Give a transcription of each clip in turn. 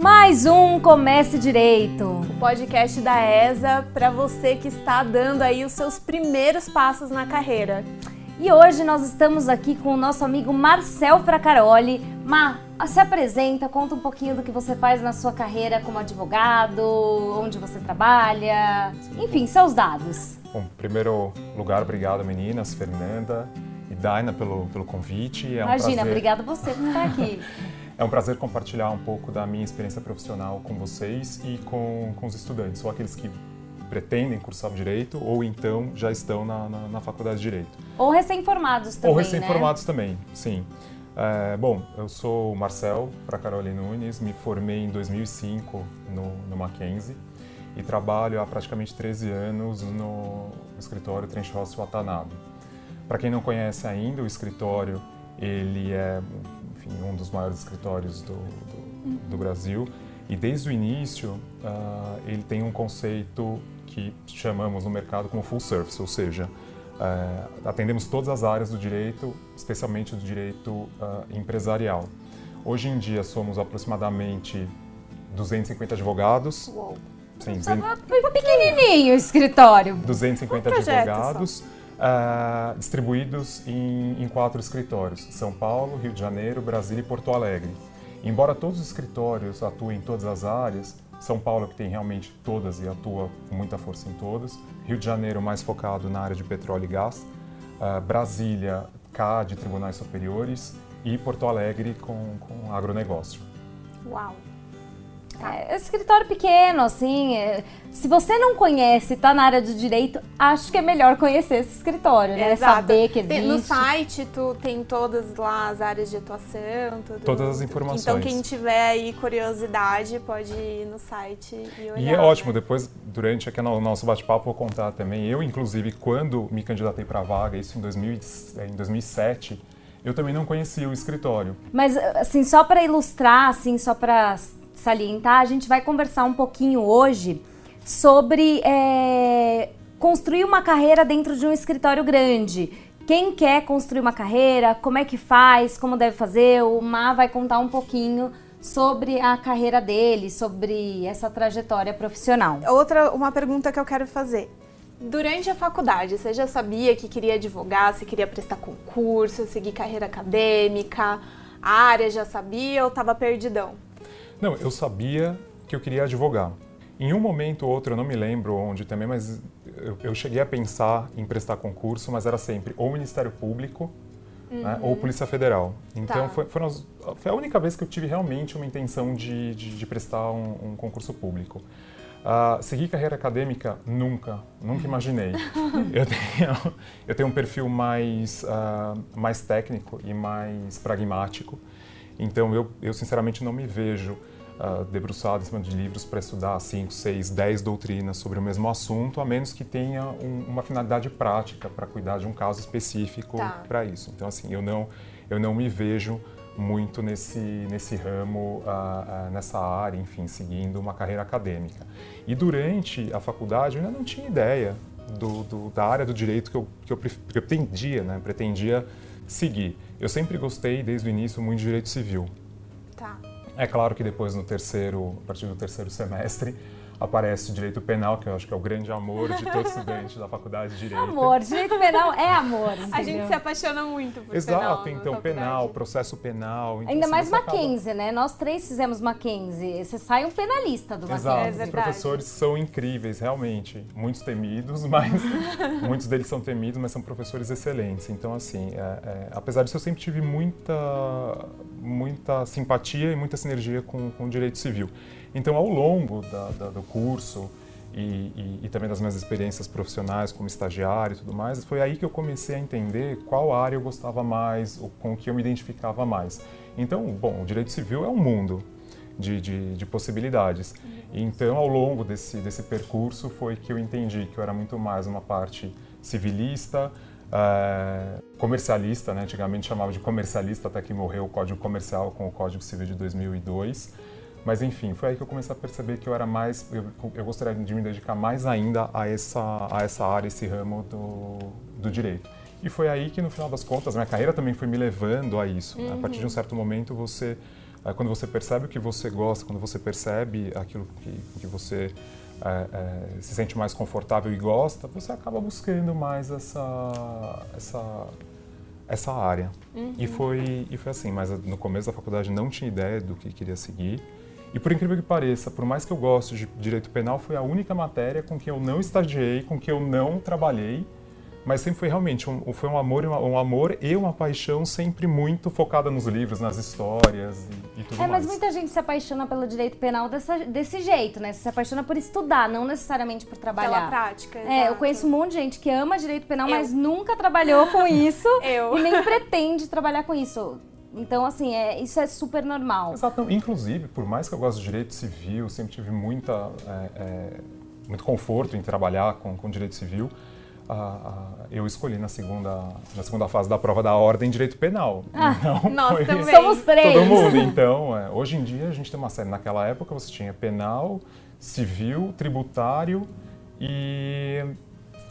Mais um Comece Direito. O podcast da ESA para você que está dando aí os seus primeiros passos na carreira. E hoje nós estamos aqui com o nosso amigo Marcel Fracaroli. Mar, se apresenta, conta um pouquinho do que você faz na sua carreira como advogado, onde você trabalha, enfim, seus dados. Bom, em primeiro lugar, obrigado meninas, Fernanda e Daina pelo, pelo convite. É um Imagina, prazer... obrigado você por estar aqui. É um prazer compartilhar um pouco da minha experiência profissional com vocês e com, com os estudantes, ou aqueles que pretendem cursar o direito ou então já estão na, na, na faculdade de direito. Ou recém-formados também. Ou recém-formados né? também, sim. É, bom, eu sou o Marcel Pracaroli Nunes, me formei em 2005 no, no Mackenzie e trabalho há praticamente 13 anos no escritório Trenchos Watanabe. Para quem não conhece ainda, o escritório ele é enfim, um dos maiores escritórios do, do, do Brasil. E desde o início, uh, ele tem um conceito que chamamos no mercado como full service, ou seja, uh, atendemos todas as áreas do direito, especialmente do direito uh, empresarial. Hoje em dia somos aproximadamente 250 advogados. Uou. Sim, Só pequenininho o escritório. 250 um advogados. Uh, distribuídos em, em, quatro escritórios: São Paulo, Rio de Janeiro, Brasília e Porto Alegre. Embora todos os escritórios atuem em todas as áreas, São Paulo que tem realmente todas e atua com muita força em todas, Rio de Janeiro mais focado na área de petróleo e gás, uh, Brasília CAD, Tribunais Superiores e Porto Alegre com, com agronegócio. Uau! É, é escritório pequeno, assim. É, se você não conhece, está na área do direito, acho que é melhor conhecer esse escritório, né? Exato. Saber que existe. No site, tu tem todas lá as áreas de atuação, tudo. Todas as informações. Então, quem tiver aí curiosidade, pode ir no site e olhar. E é ótimo, né? depois, durante aqui no nosso bate-papo, vou contar também. Eu, inclusive, quando me candidatei para a vaga, isso em, 2000, em 2007, eu também não conhecia o escritório. Mas, assim, só para ilustrar, assim, só para salientar, a gente vai conversar um pouquinho hoje sobre é, construir uma carreira dentro de um escritório grande. Quem quer construir uma carreira, como é que faz, como deve fazer, o Má vai contar um pouquinho sobre a carreira dele, sobre essa trajetória profissional. Outra, uma pergunta que eu quero fazer. Durante a faculdade, você já sabia que queria advogar, se queria prestar concurso, seguir carreira acadêmica, a área já sabia ou estava perdidão? Não, eu sabia que eu queria advogar. Em um momento ou outro, eu não me lembro onde também, mas eu, eu cheguei a pensar em prestar concurso, mas era sempre ou Ministério Público uhum. né, ou Polícia Federal. Então tá. foi, foi, foi, a única vez que eu tive realmente uma intenção de, de, de prestar um, um, concurso público. Uh, seguir carreira acadêmica, nunca, nunca imaginei. eu, tenho, eu tenho um perfil mais, uh, mais técnico e mais pragmático. Então, eu, eu sinceramente não me vejo uh, debruçado em cima de livros para estudar 5, 6, 10 doutrinas sobre o mesmo assunto, a menos que tenha um, uma finalidade prática para cuidar de um caso específico tá. para isso. Então, assim, eu não, eu não me vejo muito nesse, nesse ramo, uh, uh, nessa área, enfim, seguindo uma carreira acadêmica. E durante a faculdade eu ainda não tinha ideia do, do, da área do direito que eu, que eu, pretendia, né, pretendia seguir. Eu sempre gostei, desde o início, muito de direito civil. Tá. É claro que depois, no terceiro, a partir do terceiro semestre, aparece direito penal, que eu acho que é o grande amor de todo estudante da faculdade de direito. Amor, direito penal é amor. Entendeu? A gente se apaixona muito por Exato, penal, então penal, processo penal. Então, Ainda assim, mais Mackenzie, acaba... né? Nós três fizemos Mackenzie. Você sai um penalista do Mackenzie. Exato, é os professores são incríveis, realmente. Muitos temidos, mas muitos deles são temidos, mas são professores excelentes. Então, assim, é, é, apesar disso, eu sempre tive muita, muita simpatia e muita sinergia com, com o direito civil. Então, ao longo da, da, do curso e, e, e, também das minhas experiências profissionais como estagiário e tudo mais, foi aí que eu comecei a entender qual área eu gostava mais, ou com que eu me identificava mais. Então, bom, o direito civil é um mundo de, de, de possibilidades. Então, ao longo desse, desse percurso, foi que eu entendi que eu era muito mais uma parte civilista, é, comercialista, né? antigamente chamava de comercialista, até que morreu o Código Comercial com o Código Civil de 2002. Mas enfim, foi aí que eu comecei a perceber que eu era mais, eu, eu gostaria de me dedicar mais ainda a essa, a essa área, esse ramo do, do direito. E foi aí que, no final das contas, minha carreira também foi me levando a isso. Uhum. Né? A partir de um uhum. certo momento, você quando você percebe o que você gosta, quando você percebe aquilo que, que você é, é, se sente mais confortável e gosta, você acaba buscando mais essa, essa, essa área. Uhum. E, foi, e foi assim, mas no começo da faculdade não tinha ideia do que queria seguir. E por incrível que pareça, por mais que eu goste de direito penal, foi a única matéria com que eu não estagiei, com que eu não trabalhei mas sempre foi realmente um, foi um amor, um amor e uma paixão sempre muito focada nos livros, nas histórias e, e tudo é, mais. mas muita gente se apaixona pelo direito penal dessa, desse jeito, né? Se apaixona por estudar, não necessariamente por trabalhar. Pela prática, É, eu conheço um monte de gente que ama direito penal, eu. mas nunca trabalhou com isso eu. e nem pretende trabalhar com isso. Então, assim, é, isso é super normal. Exato. Inclusive, por mais que eu goste de direito civil, sempre tive muita, é, é, muito conforto em trabalhar com, com direito civil, eu escolhi na segunda, na segunda fase da prova da ordem direito penal. Ah, então, nós foi, também. Somos três. Todo mundo. Então, é, hoje em dia a gente tem uma série. Naquela época você tinha penal, civil, tributário e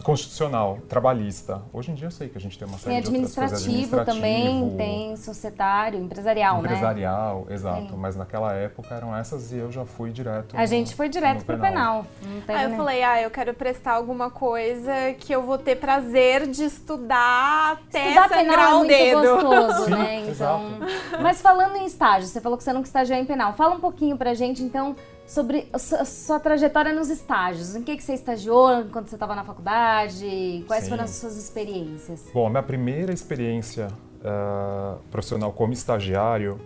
constitucional, trabalhista. Hoje em dia eu sei que a gente tem uma série tem de administrativo, outras coisas. Administrativo também, tem societário, empresarial, empresarial né? exato. Sim. Mas naquela época eram essas e eu já fui direto A no, gente foi direto pro penal. penal. Aí eu falei, ah, eu quero prestar alguma coisa que eu vou ter prazer de estudar até estudar sangrar penal o é dedo. muito gostoso, Sim, né? Então, exato. mas falando em estágio, você falou que você nunca estagiou em penal. Fala um pouquinho pra gente, então, sobre a sua trajetória nos estágios. Em que, que você estagiou quando você estava na faculdade? Quais Sim. foram as suas experiências? Bom, a minha primeira experiência uh, profissional como estagiário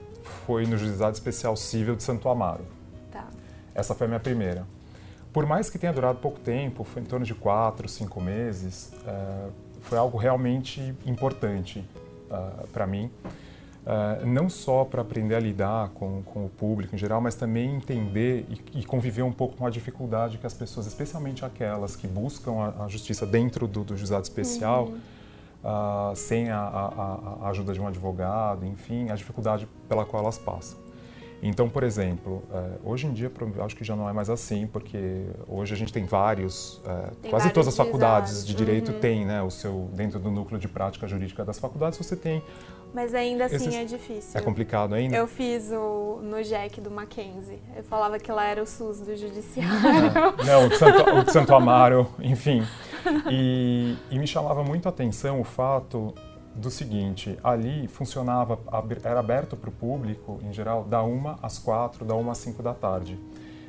foi no Juizado Especial Civil de Santo Amaro. Tá. Essa foi a minha primeira. Por mais que tenha durado pouco tempo, foi em torno de quatro, cinco meses, uh, foi algo realmente importante uh, para mim. Uh, não só para aprender a lidar com, com o público em geral, mas também entender e, e, conviver um pouco com a dificuldade que as pessoas, especialmente aquelas que buscam a, a justiça dentro do, do juizado especial, uhum. uh, sem a, a, a, ajuda de um advogado, enfim, a dificuldade pela qual elas passam. Então, por exemplo, uh, hoje em dia, acho que já não é mais assim, porque hoje a gente tem vários, tem quase vários todas as faculdades de direito uhum. têm, né, o seu dentro do núcleo de prática jurídica das faculdades, você tem mas ainda assim Esses... é difícil. É complicado ainda? Eu fiz o, no JEC do Mackenzie. Eu falava que lá era o SUS do judiciário. É. Não, o de, Santo, o de Santo Amaro, enfim. E, e me chamava muito a atenção o fato do seguinte, ali funcionava, era aberto para o público, em geral, da 1 às 4, da 1 às 5 da tarde,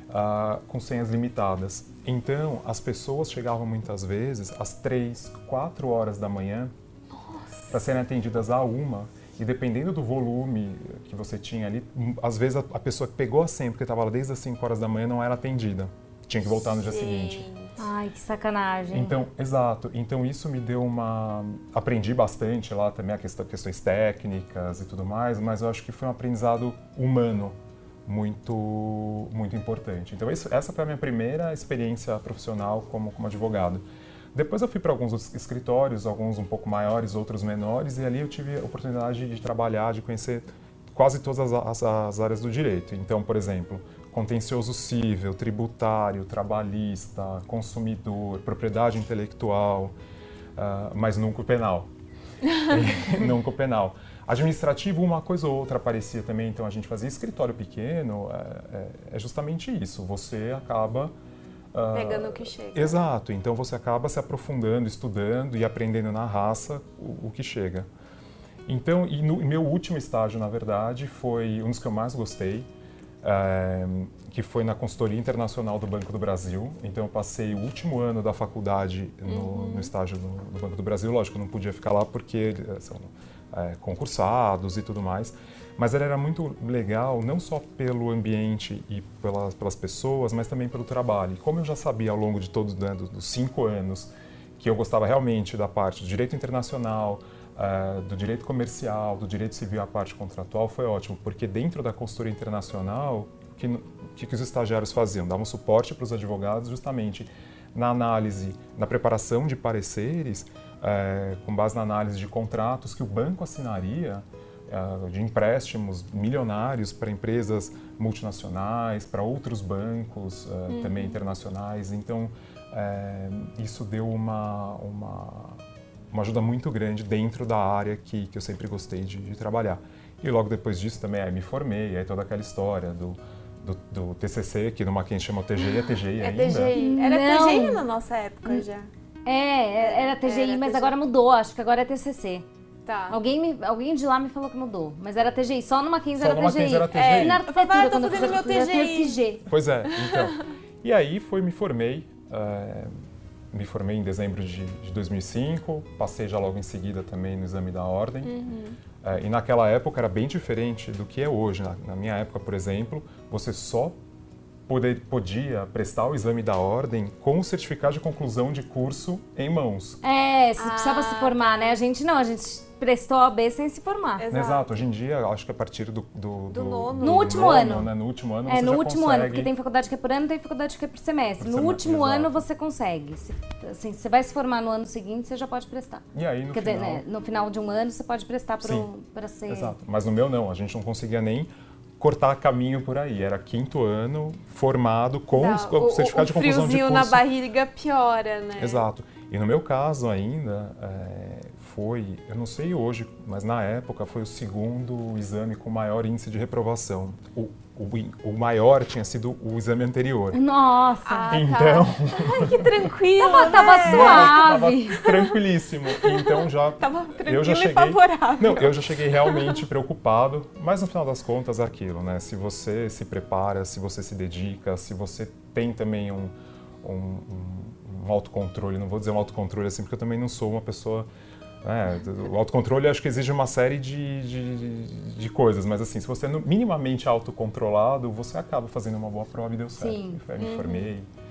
uh, com senhas limitadas. Então, as pessoas chegavam muitas vezes às 3, 4 horas da manhã para serem atendidas a uma. E dependendo do volume que você tinha ali, às vezes a, a pessoa que pegou a senha, porque estava lá desde as 5 horas da manhã, não era atendida. Tinha que voltar no dia seguinte. Ai, que sacanagem. Então, exato. Então isso me deu uma. Aprendi bastante lá também a questão, questões técnicas e tudo mais, mas eu acho que foi um aprendizado humano muito, muito importante. Então, isso, essa foi a minha primeira experiência profissional como, como advogado. Depois eu fui para alguns escritórios, alguns um pouco maiores, outros menores, e ali eu tive a oportunidade de trabalhar, de conhecer quase todas as, as áreas do direito. Então, por exemplo, contencioso civil, tributário, trabalhista, consumidor, propriedade intelectual, uh, mas nunca o penal. nunca o penal. Administrativo, uma coisa ou outra aparecia também, então a gente fazia escritório pequeno, é, é, é justamente isso. Você acaba Pegando o que chega. Exato. Então você acaba se aprofundando, estudando e aprendendo na raça o, o que chega. Então, e no meu último estágio, na verdade, foi um dos que eu mais gostei, é, que foi na consultoria internacional do Banco do Brasil. Então, eu passei o último ano da faculdade no, uhum. no estágio no, no, Banco do Brasil. Lógico, não podia ficar lá porque são é, concursados e tudo mais. Mas ele era muito legal, não só pelo ambiente e pelas, pelas pessoas, mas também pelo trabalho. E como eu já sabia ao longo de todos né, dos cinco anos que eu gostava realmente da parte do direito internacional, uh, do direito comercial, do direito civil a parte contratual, foi ótimo, porque dentro da consultoria internacional, o que, que, que os estagiários faziam? Davam suporte para os advogados justamente na análise, na preparação de pareceres, uh, com base na análise de contratos que o banco assinaria de empréstimos milionários para empresas multinacionais, para outros bancos uh, uhum. também internacionais. Então, é, isso deu uma, uma, uma, ajuda muito grande dentro da área que, que eu sempre gostei de, de trabalhar E logo depois disso também aí me formei, aí toda aquela história do, do, do TCC, que no Mackenzie chama TGI, é TGI é ainda? TGI. Era Não. TGI na nossa época já. É, era TGI, era mas TGI. agora mudou, acho que agora é TCC. Tá. Alguém, me, alguém de lá me falou que mudou, mas era TGI. Só no Mackenzie era, TGI. era TGI. É, na arquitetura, quando eu fazendo meu TGI. TGI. Pois é, então. e aí foi, me formei, é, me formei em dezembro de, de, 2005, passei já logo em seguida também no exame da ordem. Uhum. É, e naquela época era bem diferente do que é hoje. Na, na minha época, por exemplo, você só poder, podia prestar o exame da ordem com o certificado de conclusão de curso em mãos. É, você ah. precisava se formar, né? A gente não, a gente prestou a B sem se formar. Exato. Exato. Hoje em dia, acho que a partir do... Do, do, do nono. No último nono, ano. Né? No último ano É, no último consegue... ano, porque tem faculdade que é por ano, tem faculdade que é por semestre. Por no último exato. ano você consegue. Se, assim, você vai se formar no ano seguinte, você já pode prestar. E aí, no Quer final... dizer, né, no final de um ano, você pode prestar para ser... Exato. Mas no meu não, a gente não conseguia nem cortar caminho por aí. Era quinto ano, formado com não, o, certificado o, de conclusão de curso. na barriga piora, né? Exato. E no meu caso ainda, é, foi, eu não sei hoje, mas na época foi o segundo exame com maior índice de reprovação. O, o, o maior tinha sido o exame anterior. Nossa! Ah, tá. então. Tá. Ai, que tranquilo! Tava, né? tava suave. Tava tranquilíssimo. Então já. Tava tranquilo eu já cheguei, e favorável. Não, eu já cheguei realmente preocupado, mas no final das contas é aquilo, né? Se você se prepara, se você se dedica, se você tem também um, um, um autocontrole, não vou dizer um autocontrole assim, porque eu também não sou uma pessoa é, o autocontrole acho que exige uma série de, de, de, coisas, mas assim, se você é minimamente autocontrolado, você acaba fazendo uma boa prova e deu certo. Sim. Me uhum.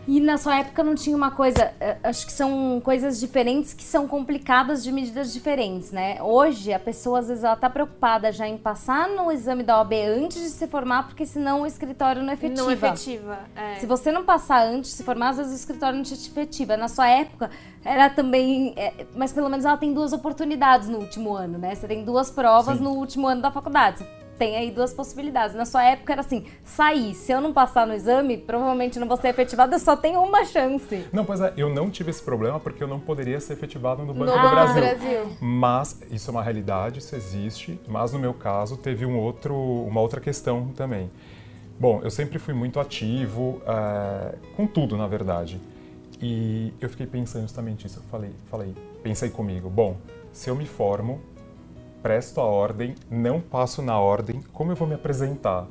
E na sua época não tinha uma coisa, é, acho que são coisas diferentes que são complicadas de medidas diferentes, né? Hoje a pessoa às vezes ela tá preocupada já em passar no exame da OAB antes de se formar, porque senão o escritório não efetiva. Não efetiva. É. Se você não passar antes de se formar, às vezes o escritório não te efetiva. Na sua época era também, é, mas pelo menos ela tem duas oportunidades no último ano, né? Você tem duas provas Sim. no último ano da faculdade. Tem aí duas possibilidades. Na sua época era assim, sair, se eu não passar no exame, provavelmente não vou ser efetivado, eu só tenho uma chance. Não, pois é, eu não tive esse problema porque eu não poderia ser efetivado no Banco no do Brasil. Brasil. Mas isso é uma realidade, isso existe, mas no meu caso teve um outro, uma outra questão também. Bom, eu sempre fui muito ativo, é, com tudo, na verdade. E eu fiquei pensando justamente isso. Eu falei, falei, pensei comigo, bom, se eu me formo, presto a ordem, não passo na ordem, como eu vou me apresentar?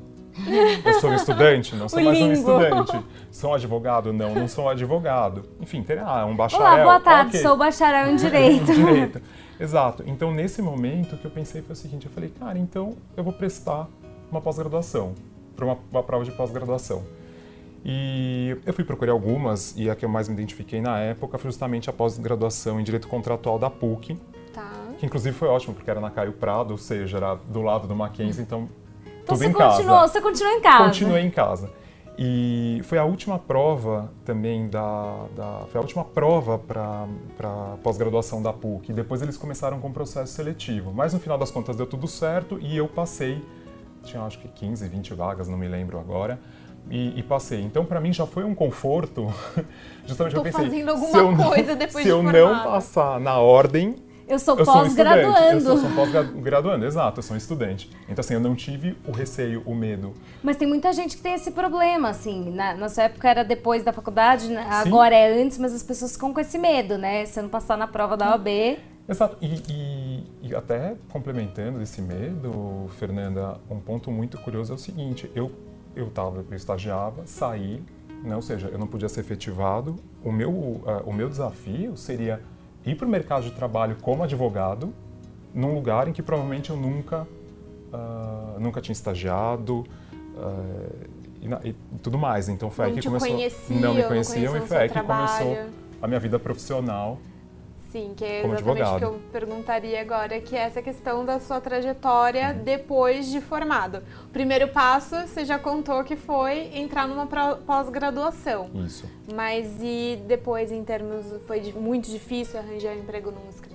Eu sou um estudante? Não sou mais um estudante. Sou um advogado? Não, não sou um advogado. Enfim, ter, ah, um bacharel. Olá, boa tarde, okay. sou bacharel em Direito. direito. Exato. Então, nesse momento, o que eu pensei foi o seguinte, eu falei, cara, então eu vou prestar uma pós-graduação, para uma, uma prova de pós-graduação. E eu fui procurar algumas, e a que eu mais me identifiquei na época foi justamente a pós-graduação em Direito Contratual da PUC, que inclusive foi ótimo, porque era na Caio Prado, ou seja, era do lado do Mackenzie, então, então tudo em continuou, casa. Você continuou em casa? Continuei em casa. E foi a última prova também da, da foi a última prova para pós-graduação da PUC. Depois eles começaram com o processo seletivo, mas no final das contas deu tudo certo e eu passei. Tinha acho que 15, 20 vagas, não me lembro agora. E, e, passei. Então, para mim já foi um conforto, justamente Tô eu pensei, fazendo alguma eu, coisa depois se eu não passar na ordem, eu sou pós-graduando. Eu sou, pós-graduando, exato, eu sou um estudante. Então, assim, eu não tive o receio, o medo. Mas tem muita gente que tem esse problema, assim. Na nossa época era depois da faculdade, né? agora é antes, mas as pessoas ficam com esse medo, né? Se eu não passar na prova da OAB. Exato. E, e, e, até complementando esse medo, Fernanda, um ponto muito curioso é o seguinte: eu, eu, tava, eu estagiava, saí, né? ou seja, eu não podia ser efetivado. O meu, uh, o meu desafio seria ir para o mercado de trabalho como advogado, num lugar em que provavelmente eu nunca, uh, nunca tinha estagiado uh, e, e, tudo mais. Então foi não aí que começou. Não me conheciam e foi aí que começou a minha vida profissional Sim, que é exatamente o que eu perguntaria agora, que é essa questão da sua trajetória uhum. depois de formado. O primeiro passo, você já contou que foi entrar numa pós-graduação. Isso. Mas e depois, em termos, foi muito difícil arranjar emprego num escritório?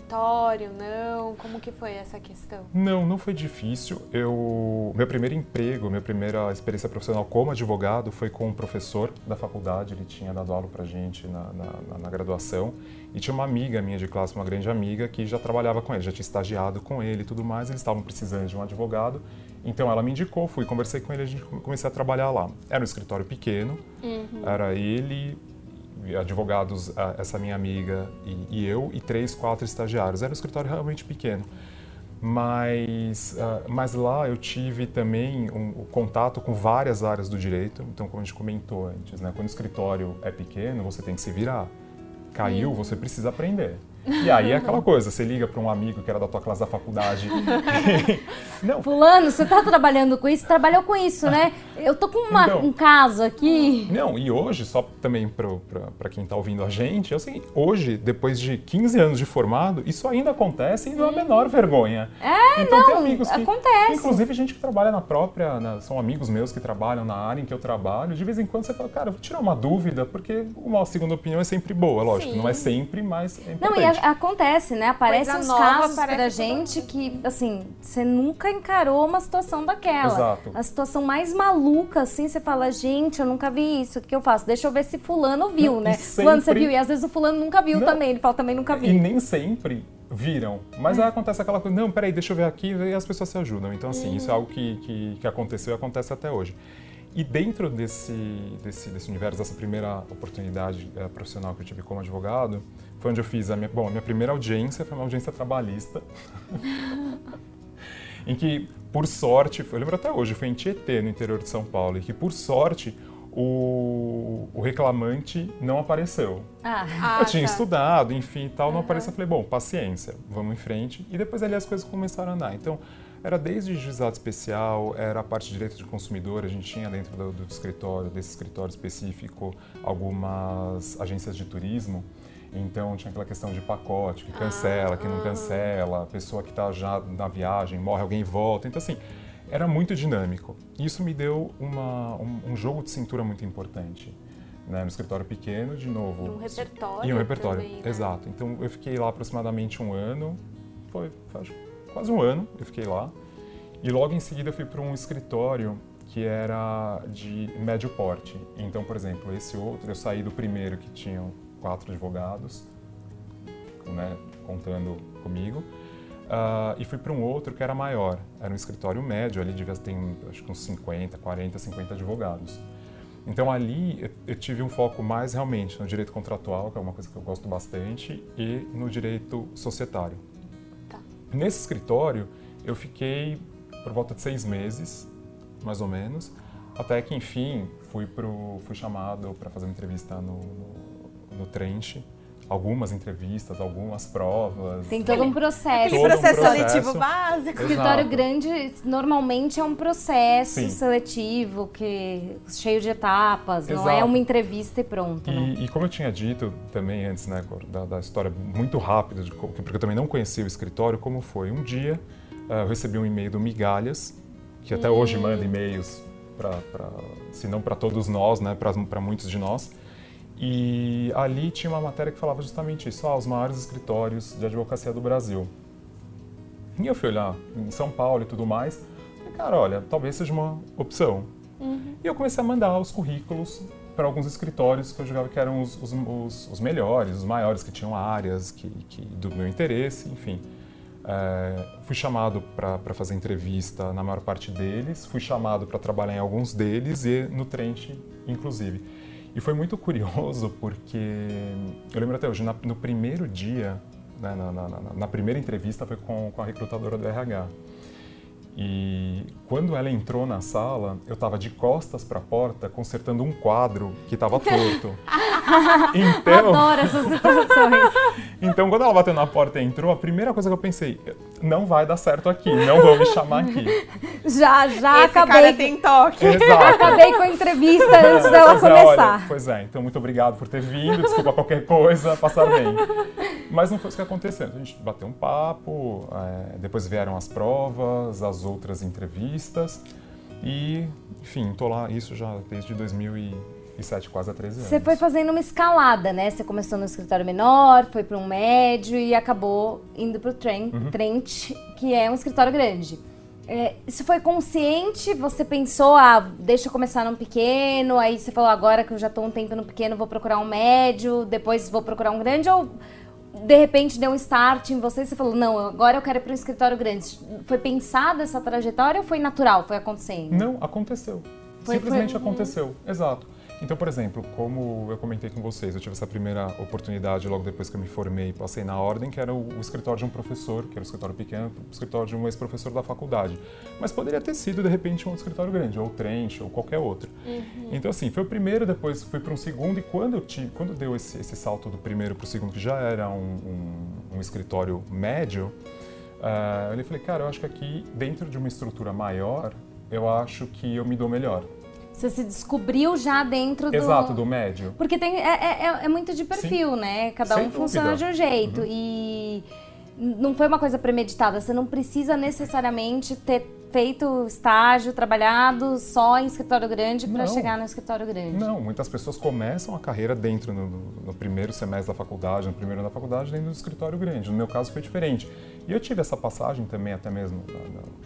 não? Como que foi essa questão? Não, não foi difícil. Eu, meu primeiro emprego, minha primeira experiência profissional como advogado foi com um professor da faculdade. Ele tinha dado aula para gente na, na, na, graduação e tinha uma amiga minha de classe, uma grande amiga que já trabalhava com ele, já tinha estagiado com ele e tudo mais. Eles estavam precisando de um advogado, então ela me indicou, fui conversei com ele, a gente comecei a trabalhar lá. Era um escritório pequeno, uhum. era ele advogados, essa minha amiga e, e, eu, e três, quatro estagiários. Era um escritório realmente pequeno. Mas, uh, mas lá eu tive também um, um, contato com várias áreas do direito. Então, como a gente comentou antes, né? quando o escritório é pequeno, você tem que se virar. Caiu, você precisa aprender. E aí é aquela coisa, você liga para um amigo que era da tua classe da faculdade. não. Fulano, você está trabalhando com isso? Trabalhou com isso, né? Eu tô com uma, então, um caso aqui. Não, e hoje, só também para quem está ouvindo a gente, eu sei, hoje, depois de 15 anos de formado, isso ainda acontece e não é a menor vergonha. É, então, não, tem amigos que, acontece. Inclusive, gente que trabalha na própria, na, são amigos meus que trabalham na área em que eu trabalho, de vez em quando você fala, cara, vou tirar uma dúvida, porque uma segunda opinião é sempre boa, lógico, Sim. não é sempre, mas é importante. Não, e a, acontece, né? Aparecem os casos pra gente que, assim, você nunca encarou uma situação daquela. Exato. A situação mais maluca, assim, você fala, gente, eu nunca vi isso, o que eu faço? Deixa eu ver se fulano viu, não, né? Sempre... Fulano você viu, e às vezes o fulano nunca viu não. também, ele fala, também nunca vi. E nem sempre viram. Mas é. aí acontece aquela coisa, não, peraí, deixa eu ver aqui, e as pessoas se ajudam. Então, assim, uhum. isso é algo que, que, que aconteceu e acontece até hoje. E dentro desse, desse, desse universo, dessa primeira oportunidade é, profissional que eu tive como advogado, foi onde eu fiz a minha, bom, a minha primeira audiência, foi uma audiência trabalhista. em que, por sorte, eu lembro até hoje, foi em Tietê, no interior de São Paulo, e que, por sorte, o, o reclamante não apareceu. Ah, eu tinha tá. estudado, enfim, e tal, não apareceu. Eu falei, bom, paciência, vamos em frente. E depois ali as coisas começaram a andar. Então, era desde juizado especial, era a parte de direito de consumidor, a gente tinha dentro do, do escritório, desse escritório específico, algumas agências de turismo. Então tinha aquela questão de pacote, que cancela, ah, que não ah. cancela, a pessoa que está já na viagem, morre, alguém volta. Então assim, era muito dinâmico. Isso me deu uma, um, um jogo de cintura muito importante. Né, no escritório pequeno, de novo. E um repertório. E um repertório, também, né? exato. Então eu fiquei lá aproximadamente um ano, foi, foi quase um ano eu fiquei lá. E logo em seguida eu fui para um escritório que era de médio porte. Então, por exemplo, esse outro, eu saí do primeiro que tinham quatro advogados, né, contando comigo, uh, e fui para um outro que era maior. Era um escritório médio, ali devia ter acho que uns 50, 40, 50 advogados. Então ali eu, eu tive um foco mais realmente no direito contratual, que é uma coisa que eu gosto bastante, e no direito societário. Nesse escritório, eu fiquei por volta de seis meses, mais ou menos, até que, enfim, fui, pro, fui chamado para fazer uma entrevista no, no, no Trench, algumas entrevistas, algumas provas. Tem todo um processo. Aquele processo, um processo seletivo básico. Escritório grande normalmente é um processo Sim. seletivo que cheio de etapas, Exato. não é uma entrevista e pronto. E, né? e como eu tinha dito também antes, né, da, da história muito rápida, de, porque eu também não conhecia o escritório, como foi? Um dia uh, eu recebi um e-mail do Migalhas, que até hum. hoje manda e-mails para, se não para todos nós, né, para muitos de nós, e ali tinha uma matéria que falava justamente isso, ah, os maiores escritórios de advocacia do Brasil. E eu fui olhar em São Paulo e tudo mais, e cara, olha, talvez seja uma opção. Uhum. E eu comecei a mandar os currículos para alguns escritórios que eu julgava que eram os, os, os, os melhores, os maiores, que tinham áreas que, que do meu interesse, enfim. É, fui chamado para fazer entrevista na maior parte deles, fui chamado para trabalhar em alguns deles e no Trent, inclusive. E foi muito curioso porque eu lembro até hoje, na, no primeiro dia, né, na, na, na, primeira entrevista foi com, com a recrutadora do RH. E quando ela entrou na sala, eu estava de costas para a porta consertando um quadro que estava torto. então, Adoro essas situações. então, quando ela bateu na porta e entrou, a primeira coisa que eu pensei, não vai dar certo aqui, não vão me chamar aqui. Já, já Esse acabei. Cara tem toque. Exato. Acabei com a entrevista antes dela pois começar. É, olha, pois é, então muito obrigado por ter vindo, desculpa qualquer coisa, passar bem. Mas não foi isso que aconteceu. A gente bateu um papo, é, depois vieram as provas, as outras entrevistas e, enfim, tô lá isso já desde 2000 e sete quase a 13 anos. Você foi fazendo uma escalada, né? Você começou no escritório menor, foi para um médio e acabou indo para o Trent, uhum. Trent, que é um escritório grande. É, isso foi consciente? Você pensou, ah, deixa eu começar num pequeno, aí você falou, agora que eu já estou um tempo no pequeno, vou procurar um médio, depois vou procurar um grande, ou de repente deu um start em você e você falou, não, agora eu quero ir para um escritório grande. Foi pensada essa trajetória ou foi natural, foi acontecendo? Não, aconteceu. Foi, Simplesmente foi... aconteceu, exato. Então, por exemplo, como eu comentei com vocês, eu tive essa primeira oportunidade logo depois que eu me formei, passei na ordem, que era o, o escritório de um professor, que era o escritório pequeno, o escritório de um ex-professor da faculdade. Mas poderia ter sido, de repente, um escritório grande, ou Trent, ou qualquer outro. Uhum. Então, assim, foi o primeiro, depois fui para um segundo, e quando eu tive, quando deu esse, esse salto do primeiro para o segundo, que já era um, um, um escritório médio, uh, eu falei, cara, eu acho que aqui, dentro de uma estrutura maior, eu acho que eu me dou melhor. Você se descobriu já dentro do. Exato, do médio. Porque tem, é, é, é, é muito de perfil, Sim. né? Cada Sem um funciona de um jeito. Uhum. E não foi uma coisa premeditada. Você não precisa necessariamente ter feito estágio, trabalhado só em escritório grande para chegar no escritório grande. Não, muitas pessoas começam a carreira dentro, no, no, primeiro semestre da faculdade, no primeiro ano da faculdade, dentro do escritório grande. No meu caso foi diferente. E eu tive essa passagem também, até mesmo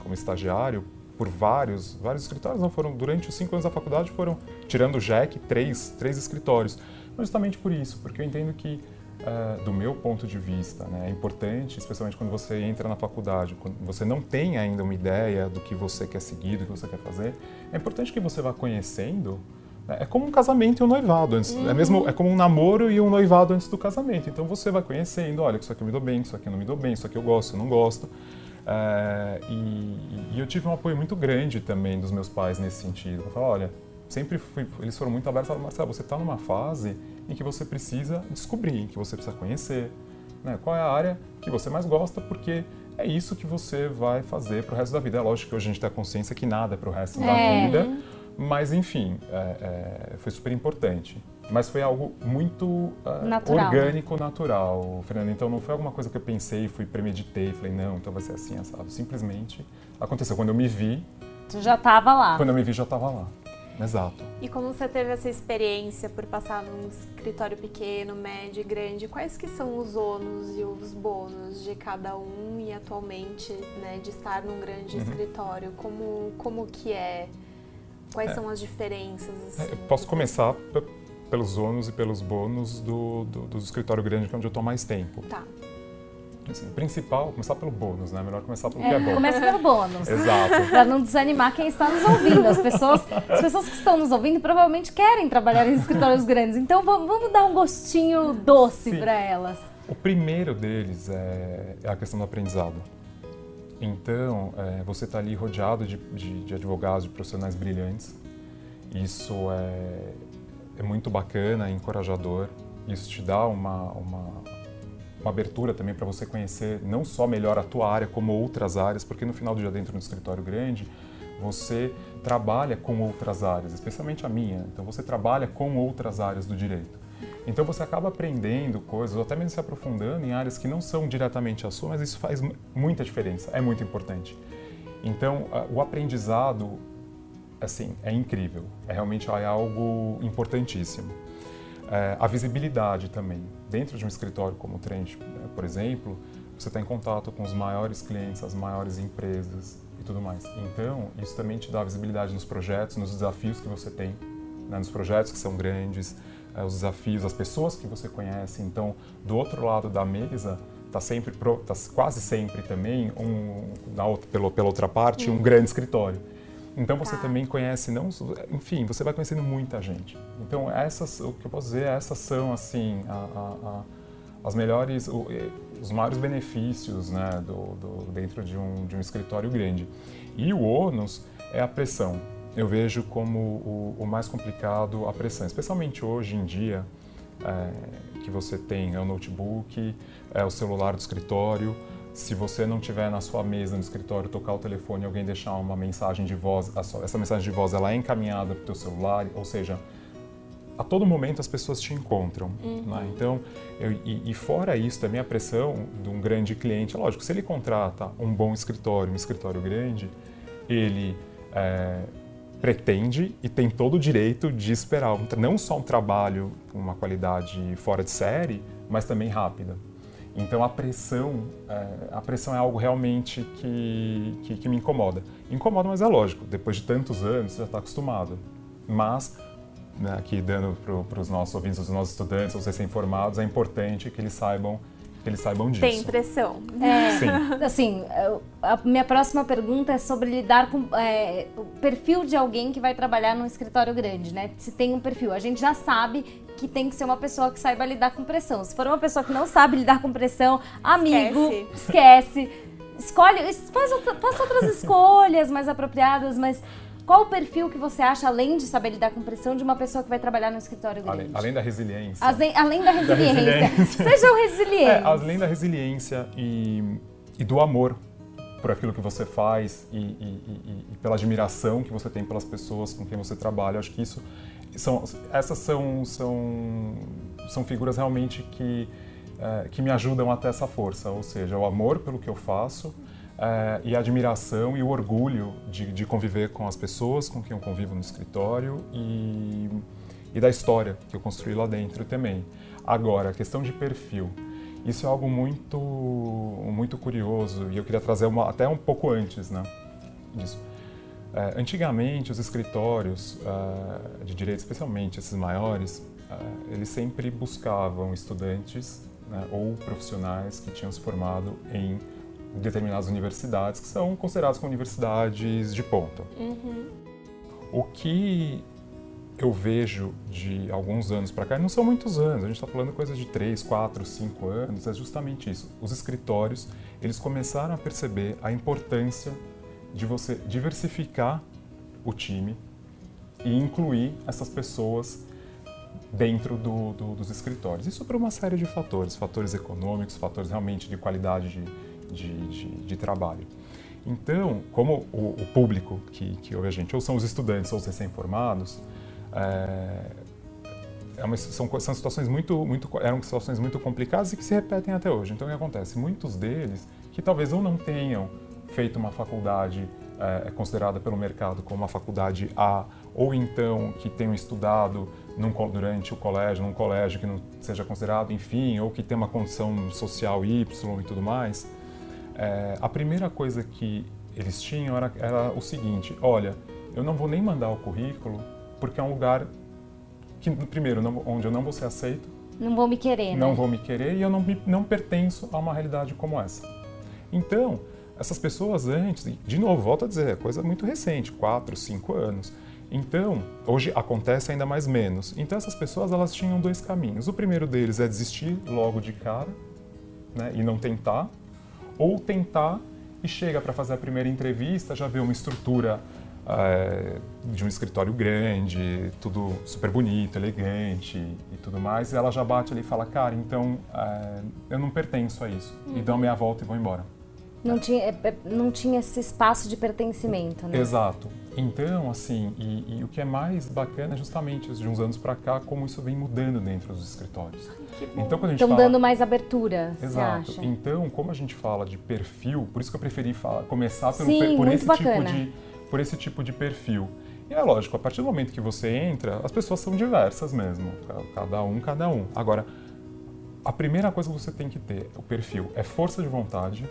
como estagiário, por vários, vários escritórios, não foram durante os cinco anos da faculdade foram tirando o Jack três, três escritórios, mas justamente por isso, porque eu entendo que uh, do meu ponto de vista, né, é importante, especialmente quando você entra na faculdade, quando você não tem ainda uma ideia do que você quer seguir, do que você quer fazer, é importante que você vá conhecendo. Né, é como um casamento e um noivado. Antes, uhum. é, mesmo, é como um namoro e um noivado antes do casamento. Então você vai conhecendo, olha, isso aqui eu me dou bem, isso aqui eu não me dou bem, isso aqui eu gosto, eu não gosto. Uh, e, e, eu tive um apoio muito grande também dos meus pais nesse sentido. Eu falava, olha, sempre fui, eles foram muito abertos, falaram, Marcelo, você está numa fase em que você precisa descobrir, em que você precisa conhecer, né, qual é a área que você mais gosta, porque é isso que você vai fazer para o resto da vida. É lógico que hoje a gente tem a consciência que nada é para o resto é. da vida, mas enfim, é, é, foi super importante. Mas foi algo muito uh, natural. orgânico, natural, Fernando. Então não foi alguma coisa que eu pensei, fui premeditei, falei, não, então vai ser assim, assado. Simplesmente aconteceu. Quando eu me vi. Você já estava lá. Quando eu me vi, já estava lá. Exato. E como você teve essa experiência por passar num escritório pequeno, médio e grande, quais que são os ônus e os bônus de cada um e atualmente, né, de estar num grande uhum. escritório? Como, como que é? Quais é. são as diferenças? É, assim, posso começar pelos ônus e pelos bônus do, do, do escritório grande, que é onde eu estou mais tempo. Tá. Assim, principal, começar pelo bônus, né? Melhor começar pelo é, que é bom. Começa pelo bônus. Exato. Para não desanimar quem está nos ouvindo. As pessoas, as pessoas que estão nos ouvindo provavelmente querem trabalhar em escritórios grandes. Então vamos, vamos dar um gostinho doce para elas. O primeiro deles é, é, a questão do aprendizado. Então, é, você está ali rodeado de, de, de advogados, de profissionais brilhantes. Isso é, é muito bacana, é encorajador. Isso te dá uma, uma, uma abertura também para você conhecer não só melhor a tua área, como outras áreas, porque no final do dia dentro do escritório grande, você trabalha com outras áreas, especialmente a minha. Então você trabalha com outras áreas do direito. Então você acaba aprendendo coisas, ou até mesmo se aprofundando em áreas que não são diretamente a sua, mas isso faz muita diferença, é muito importante. Então o aprendizado assim, é incrível. É realmente é algo importantíssimo. É, a visibilidade também. Dentro de um escritório como o Trent, né, por exemplo, você está em contato com os maiores clientes, as maiores empresas e tudo mais. Então, isso também te dá visibilidade nos projetos, nos desafios que você tem, né, nos projetos que são grandes, é, os desafios, as pessoas que você conhece. Então, do outro lado da mesa, está sempre, tá quase sempre também, um, na outra, pela, pela outra parte, um grande escritório. Então você tá. também conhece, não, enfim, você vai conhecendo muita gente. Então essas, o que eu posso dizer, essas são assim a, a, a, as melhores, os maiores benefícios, né, do, do, dentro de um, de um escritório grande. E o ônus é a pressão. Eu vejo como o, o mais complicado a pressão, especialmente hoje em dia é, que você tem é o notebook, é o celular do escritório se você não tiver na sua mesa no escritório tocar o telefone e alguém deixar uma mensagem de voz, essa mensagem de voz ela é encaminhada para o teu celular, ou seja, a todo momento as pessoas te encontram. Uhum. Né? Então, eu, e, e, fora isso também a pressão de um grande cliente, lógico, se ele contrata um bom escritório, um escritório grande, ele é, pretende e tem todo o direito de esperar não só um trabalho com uma qualidade fora de série, mas também rápida. Então a pressão, é, a pressão é algo realmente que, que, que, me incomoda. Incomoda, mas é lógico. Depois de tantos anos, você já está acostumado. Mas, né, aqui dando para os nossos ouvintes, os nossos estudantes, os recém-formados, é importante que eles saibam que eles saibam disso. Tem pressão. É, Sim. Assim, a minha próxima pergunta é sobre lidar com é, o perfil de alguém que vai trabalhar num escritório grande, né? Se tem um perfil. A gente já sabe que tem que ser uma pessoa que saiba lidar com pressão. Se for uma pessoa que não sabe lidar com pressão, amigo, esquece. esquece escolhe, faz, outra, faça outras escolhas mais apropriadas, mas qual o perfil que você acha, além de saber lidar com pressão, de uma pessoa que vai trabalhar no escritório grande? Além, além da resiliência. Além, além da resiliência. da resiliência. Sejam resilientes. É, além da resiliência e, e, do amor por aquilo que você faz e, e, e, pela admiração que você tem pelas pessoas com quem você trabalha. Acho que isso são, essas são, são, são figuras realmente que, é, que me ajudam até essa força, ou seja, o amor pelo que eu faço, é, e a admiração e o orgulho de, de, conviver com as pessoas com quem eu convivo no escritório e, e da história que eu construí lá dentro também. Agora, a questão de perfil. Isso é algo muito, muito curioso e eu queria trazer uma, até um pouco antes né, disso. É, antigamente, os escritórios uh, de direito, especialmente esses maiores, uh, eles sempre buscavam estudantes né, ou profissionais que tinham se formado em determinadas universidades que são consideradas como universidades de ponta. Uhum. O que eu vejo de alguns anos para cá, não são muitos anos, a gente está falando coisas de 3, 4, 5 anos, é justamente isso. Os escritórios, eles começaram a perceber a importância de você diversificar o time e incluir essas pessoas dentro do, do, dos escritórios. Isso por uma série de fatores, fatores econômicos, fatores realmente de qualidade de, de, de, de trabalho. Então, como o, o, público que, que ouve a gente, ou são os estudantes ou os recém-formados, é, é uma, são, são situações muito, muito, eram situações muito complicadas e que se repetem até hoje. Então, o que acontece? Muitos deles que talvez ou não tenham feito uma faculdade é, considerada pelo mercado como uma faculdade A, ou então que tenham estudado num, durante o colégio, num colégio que não seja considerado, enfim, ou que tem uma condição social Y e tudo mais, é, a primeira coisa que eles tinham era, era, o seguinte: olha, eu não vou nem mandar o currículo porque é um lugar que, primeiro, não, onde eu não vou ser aceito. Não vou me querer, Não né? vou me querer e eu não, não pertenço a uma realidade como essa. Então, essas pessoas antes, de novo, volto a dizer, é coisa muito recente, quatro, cinco anos. Então, hoje acontece ainda mais menos. Então, essas pessoas elas tinham dois caminhos. O primeiro deles é desistir logo de cara né, e não tentar ou tentar e chega para fazer a primeira entrevista, já vê uma estrutura é, de um escritório grande, tudo super bonito, elegante e tudo mais, e ela já bate ali e fala, cara, então é, eu não pertenço a isso, uhum. e dão meia volta e vou embora. Não tinha, é, não tinha esse espaço de pertencimento, né? Exato. Então, assim, e, e, o que é mais bacana é justamente de uns anos para cá, como isso vem mudando dentro dos escritórios. Então, quando a gente Estão fala... dando mais abertura, Exato. Então, como a gente fala de perfil, por isso que eu preferi falar, começar pelo, Sim, por, esse tipo de, por esse tipo de perfil. E é lógico, a partir do momento que você entra, as pessoas são diversas mesmo, cada um, cada um. Agora, a primeira coisa que você tem que ter, o perfil, é força de vontade,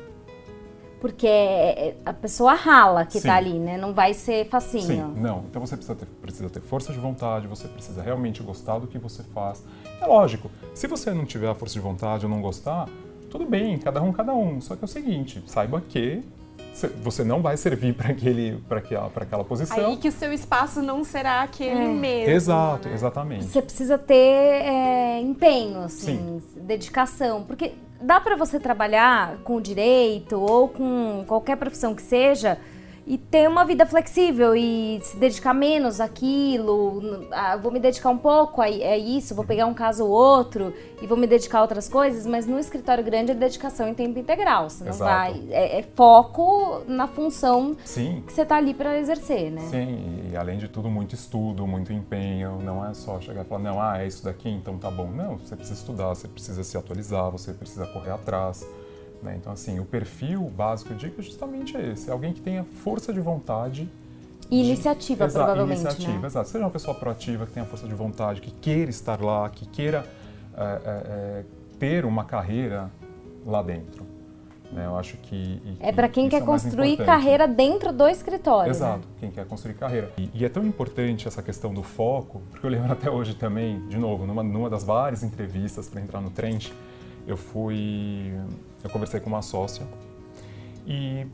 porque é, é a pessoa rala que está ali, né? Não vai ser facinho. Sim, não. Então você precisa ter, precisa ter força de vontade, você precisa realmente gostar do que você faz. É lógico, se você não tiver a força de vontade ou não gostar, tudo bem, cada um, cada um. Só que é o seguinte, saiba que você não vai servir para aquele para aquela, para aquela posição. Aí que o seu espaço não será aquele é. mesmo. Exato, né? exatamente. Você precisa ter é, empenho, assim, Sim. dedicação, porque dá para você trabalhar com direito ou com qualquer profissão que seja e ter uma vida flexível e se dedicar menos àquilo, vou me dedicar um pouco a, a isso, vou pegar um caso ou outro e vou me dedicar a outras coisas, mas no escritório grande é dedicação em tempo integral, você não Exato. vai, é, é, foco na função Sim. que você está ali para exercer, né? Sim, e além de tudo muito estudo, muito empenho, não é só chegar e falar, não, ah, é isso daqui, então tá bom. Não, você precisa estudar, você precisa se atualizar, você precisa correr atrás. Né? Então, assim, o perfil básico digo é justamente esse: é alguém que tenha força de vontade E iniciativa, de, provavelmente. Iniciativa, né? exato. Seja uma pessoa proativa, que tenha força de vontade, que queira estar lá, que queira é, é, ter uma carreira lá dentro. Né? Eu acho que. é para quem quer é construir carreira dentro do escritório. Né? Exato, né? quem quer construir carreira. E, e, é tão importante essa questão do foco, porque eu lembro até hoje também, de novo, numa, numa das várias entrevistas para entrar no Trent, eu fui. Eu conversei com uma sócia e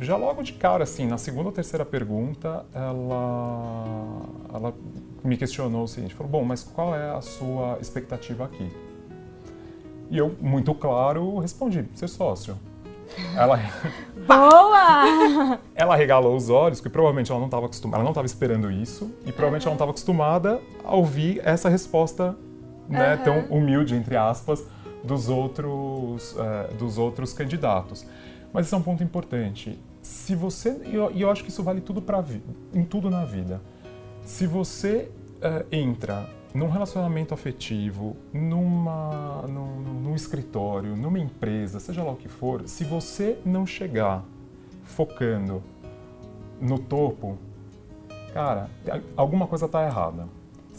já logo de cara, assim, na segunda ou terceira pergunta, ela, ela me questionou o seguinte: falou, bom, mas qual é a sua expectativa aqui? E eu, muito claro, respondi: ser sócio. Ela Boa! ela regalou os olhos, porque provavelmente ela não estava acostumada, ela não estava esperando isso e provavelmente ela não estava acostumada a ouvir essa resposta, né, uhum. tão humilde entre aspas, dos outros uh, dos outros candidatos. Mas isso é um ponto importante. Se você e eu, eu, acho que isso vale tudo para em tudo na vida. Se você uh, entra num relacionamento afetivo, numa, num, num, escritório, numa empresa, seja lá o que for, se você não chegar focando no topo, cara, alguma coisa está errada.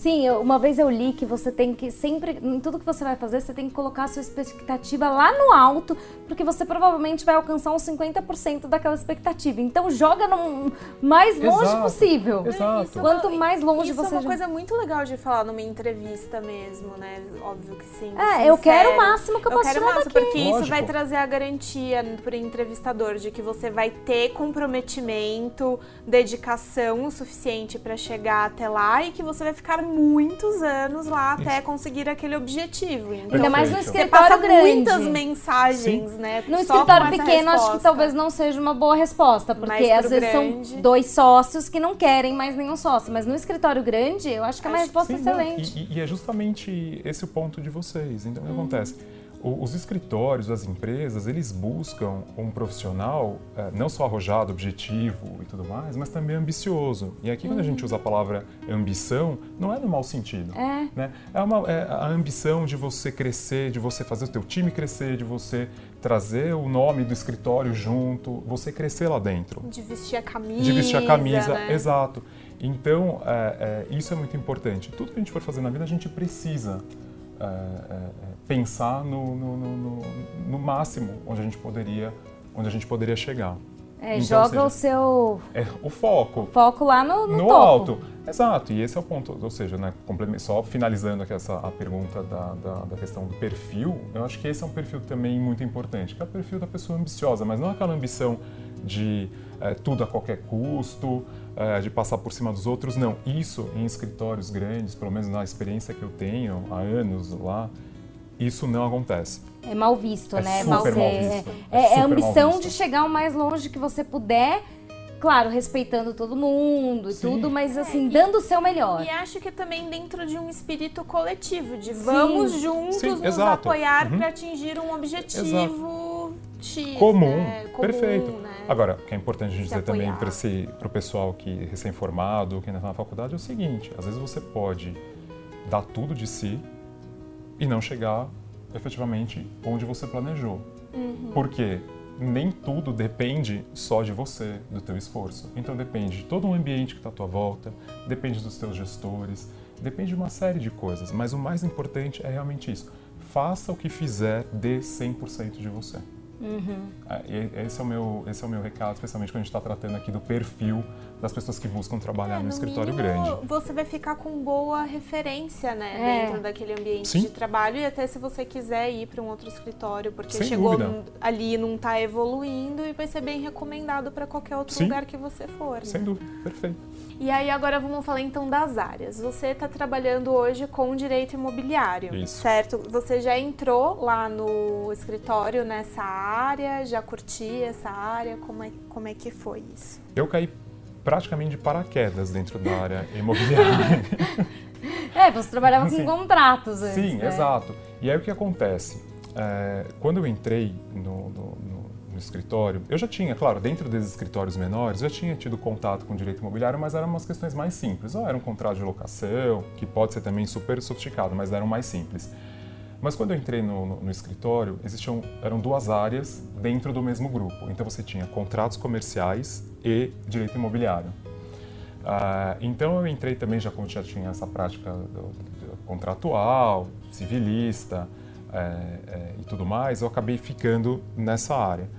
Sim, eu, uma vez eu li que você tem que sempre, em tudo que você vai fazer, você tem que colocar a sua expectativa lá no alto, porque você provavelmente vai alcançar uns 50% daquela expectativa. Então joga no mais longe Exato. possível. Exato. Quanto mais longe isso você Isso é uma já... coisa muito legal de falar numa entrevista mesmo, né? Óbvio que sim. É, sincero. eu quero o máximo que eu, eu posso quero tirar máximo, daqui. porque Lógico. isso vai trazer a garantia para o entrevistador de que você vai ter comprometimento, dedicação o suficiente para chegar até lá e que você vai ficar muitos anos lá até Isso. conseguir aquele objetivo. Então, Ainda mais no escritório grande. muitas mensagens, Sim. né? No escritório pequeno, acho que talvez não seja uma boa resposta, porque às vezes grande... são dois sócios que não querem mais nenhum sócio. Mas no escritório grande, eu acho que é uma resposta Sim, excelente. E, e, é justamente esse o ponto de vocês. Então, o que hum. acontece? Os escritórios, as empresas, eles buscam um profissional é, não só arrojado, objetivo e tudo mais, mas também ambicioso. E aqui, quando a gente usa a palavra ambição, não é no mau sentido. É. Né? É, uma, é a ambição de você crescer, de você fazer o teu time crescer, de você trazer o nome do escritório junto, você crescer lá dentro. De vestir a camisa. De vestir a camisa, né? exato. Então, é, é, isso é muito importante. Tudo que a gente for fazer na vida, a gente precisa é, pensar no, no, no, no, máximo onde a gente poderia, onde a gente poderia chegar. É, então, joga seja, o seu é, o foco, foco lá no, no, no topo. alto, exato. E esse é o ponto, ou seja, né, só finalizando aqui essa a pergunta da, da, da, questão do perfil, eu acho que esse é um perfil também muito importante, que é o perfil da pessoa ambiciosa, mas não aquela ambição de é, tudo a qualquer custo, é, de passar por cima dos outros. Não, isso em escritórios grandes, pelo menos na experiência que eu tenho há anos lá, isso não acontece. É mal visto, é né? Super mal, mal visto. É, é, é a ambição de chegar o mais longe que você puder claro, respeitando todo mundo e Sim. tudo, mas assim, é, dando o seu melhor. E acho que também dentro de um espírito coletivo, de vamos juntos Sim, nos exato. apoiar uhum. para atingir um objetivo X, comum. Né? comum. Perfeito. Né? Agora, o que é importante a gente Se dizer apoiar. também para o pessoal que é recém-formado, que ainda está na faculdade, é o seguinte: às vezes você pode dar tudo de si e não chegar efetivamente onde você planejou. Uhum. Por quê? nem tudo depende só de você, do teu esforço. Então depende de todo o ambiente que está à tua volta, depende dos teus gestores, depende de uma série de coisas. Mas o mais importante é realmente isso. Faça o que fizer, dê 100% de você. Uhum. É, esse, é o meu, esse é o meu recado, especialmente quando a gente está tratando aqui do perfil das pessoas que buscam trabalhar é, no, no escritório grande. Você vai ficar com boa referência, né, é. dentro daquele ambiente Sim. de trabalho e até se você quiser ir para um outro escritório, porque Sem chegou num, ali não está evoluindo e vai ser bem recomendado para qualquer outro Sim. lugar que você for. Né? Sem dúvida, perfeito. E aí agora vamos falar então das áreas. Você está trabalhando hoje com direito imobiliário, Isso. certo? Você já entrou lá no escritório nessa área, já curtia essa área? Como é, como é que foi isso? Eu caí praticamente de paraquedas dentro da área imobiliária. é, você trabalhava com contratos antes, Sim, né? exato. E aí o que acontece? É, quando eu entrei no, no, escritório, eu já tinha, claro, dentro desses escritórios menores, já tinha tido contato com direito imobiliário, mas eram umas questões mais simples. Ou era um contrato de locação, que pode ser também super sofisticado, mas eram mais simples. Mas quando eu entrei no, no, no, escritório, existiam eram duas áreas dentro do mesmo grupo. Então você tinha contratos comerciais e direito imobiliário. Uh, então eu entrei também, já como já tinha essa prática do, do, contratual, civilista é, é, e tudo mais, eu acabei ficando nessa área.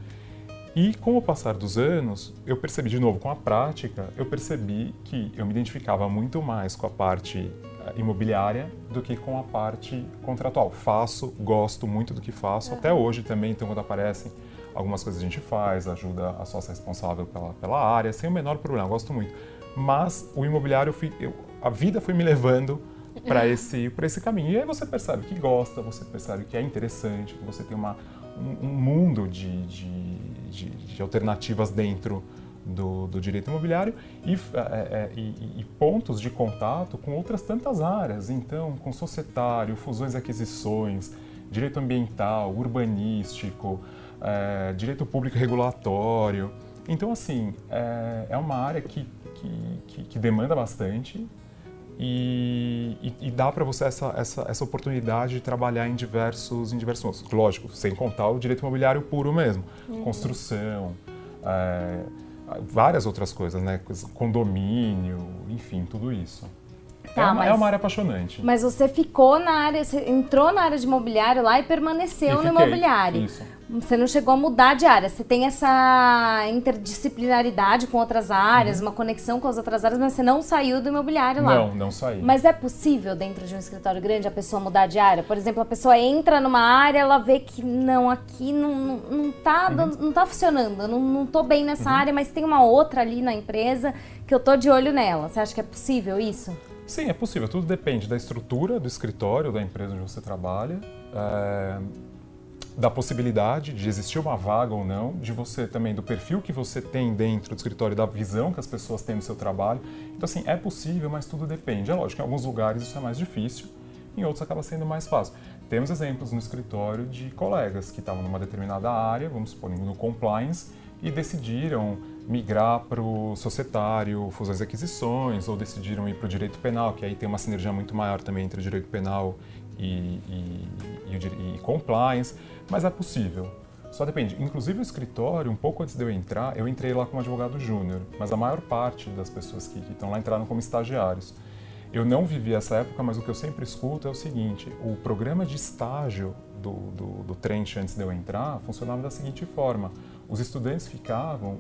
E com o passar dos anos, eu percebi de novo com a prática, eu percebi que eu me identificava muito mais com a parte eh, imobiliária do que com a parte contratual. Faço, gosto muito do que faço, até hoje também, então quando aparecem algumas coisas a gente faz, ajuda a sócia responsável pela, pela área, sem o menor problema, gosto muito. Mas o imobiliário, fui, eu, a vida foi me levando para esse, esse caminho. E aí você percebe que gosta, você percebe que é interessante, que você tem uma, um, um mundo de, de de, de alternativas dentro do, do, direito imobiliário e, é, é, e, pontos de contato com outras tantas áreas. Então, com societário, fusões e aquisições, direito ambiental, urbanístico, é, direito público regulatório. Então, assim, é, é uma área que, que, que, demanda bastante e, e, e dá para você essa, essa, essa oportunidade de trabalhar em diversos, em diversos, lógico, sem contar o direito imobiliário puro mesmo, uhum. construção, é, várias outras coisas, né, condomínio, enfim, tudo isso. Tá, é, uma, é mas, é uma área apaixonante. Mas você ficou na área, você entrou na área de imobiliário lá e permaneceu e no imobiliário. Isso. Você não chegou a mudar de área. Você tem essa interdisciplinaridade com outras áreas, uhum. uma conexão com as outras áreas, mas você não saiu do imobiliário lá. Não, não saí. Mas é possível, dentro de um escritório grande, a pessoa mudar de área? Por exemplo, a pessoa entra numa área, ela vê que não, aqui não, não, não, tá, uhum. não, não tá funcionando, não, não tô bem nessa uhum. área, mas tem uma outra ali na empresa que eu tô de olho nela. Você acha que é possível isso? Sim, é possível. Tudo depende da estrutura do escritório, da empresa onde você trabalha. É da possibilidade de existir uma vaga ou não, de você também, do perfil que você tem dentro do escritório, da visão que as pessoas têm do seu trabalho. Então, assim, é possível, mas tudo depende. É lógico em alguns lugares isso é mais difícil, em outros acaba sendo mais fácil. Temos exemplos no escritório de colegas que estavam numa determinada área, vamos supor, no compliance, e decidiram migrar para o societário, fusões e aquisições, ou decidiram ir para o direito penal, que aí tem uma sinergia muito maior também entre o direito penal e, e, e, e compliance mas é possível. Só depende. Inclusive o escritório, um pouco antes de eu entrar, eu entrei lá como advogado júnior, mas a maior parte das pessoas que, que estão lá entraram como estagiários. Eu não vivi essa época, mas o que eu sempre escuto é o seguinte: o programa de estágio do, do, do Trent antes de eu entrar funcionava da seguinte forma: os estudantes ficavam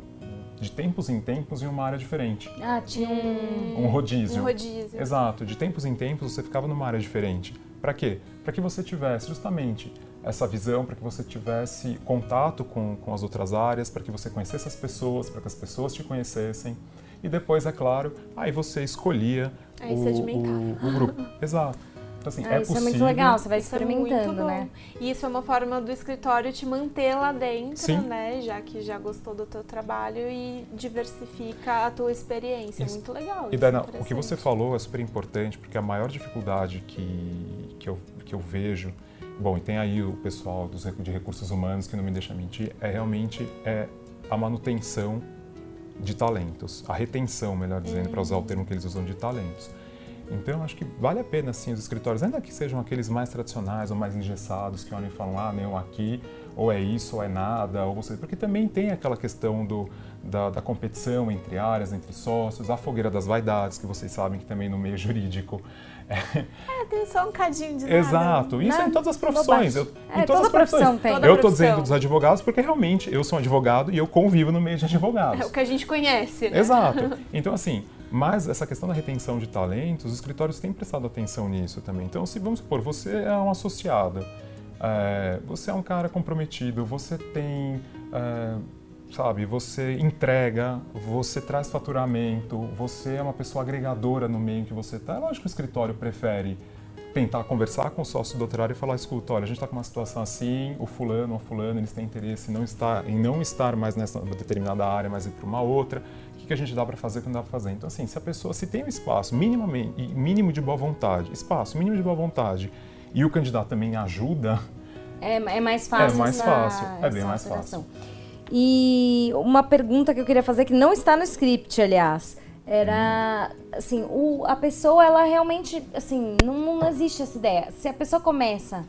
de tempos em tempos em uma área diferente. Ah, tinha um, um rodízio. Um rodízio. Exato, de tempos em tempos você ficava numa área diferente. Para quê? Para que você tivesse justamente essa visão, para que você tivesse contato com, com as outras áreas, para que você conhecesse as pessoas, para que as pessoas te conhecessem. E depois, é claro, aí você escolhia aí o, o, o, grupo. Exato. Então, assim, ah, é isso possível. é muito legal, você vai isso é experimentando, é né? E isso é uma forma do escritório te manter lá dentro, Sim. né? Já que já gostou do teu trabalho e diversifica a tua experiência. Isso. Muito legal. E Dana, o que você falou é super importante, porque a maior dificuldade que, que, eu, que eu vejo Bom, e tem aí o pessoal dos, de recursos humanos que não me deixa mentir, é realmente é a manutenção de talentos, a retenção, melhor dizendo, para usar o termo que eles usam de talentos. Então, acho que vale a pena, sim, os escritórios, ainda que sejam aqueles mais tradicionais ou mais engessados, que olham e falam, ah, não, aqui, ou é isso, ou é nada, ou você... Porque também tem aquela questão do, da, da, competição entre áreas, entre sócios, a fogueira das vaidades, que vocês sabem que também no meio jurídico é, tem só um cadinho de nada. Exato. Isso é em todas as profissões. Eu, é, em todas as profissões. Tem. eu estou dizendo dos advogados porque realmente eu sou um advogado e eu convivo no meio de advogados. É o que a gente conhece, né? Exato. Então, assim, mas essa questão da retenção de talentos, os escritórios têm prestado atenção nisso também. Então, se vamos supor, você é um associado, é, você é um cara comprometido, você tem. É, sabe? Você entrega, você traz faturamento, você é uma pessoa agregadora no meio que você está. É lógico que o escritório prefere tentar conversar com o sócio doutorado e falar, escuta, olha, a gente está com uma situação assim, o fulano ou fulano, eles têm interesse em não estar, em não estar mais nessa determinada área, mas ir para uma outra. Que, que a gente dá para fazer, o que não dá para fazer? Então, assim, se a pessoa, se tem um espaço minimamente, mínimo de boa vontade, espaço mínimo de boa vontade, e o candidato também ajuda... É, é mais fácil. É mais fácil, é bem mais fácil. E uma pergunta que eu queria fazer, que não está no script, aliás, era assim, o, a pessoa, ela realmente, assim, não, não existe essa ideia. Se a pessoa começa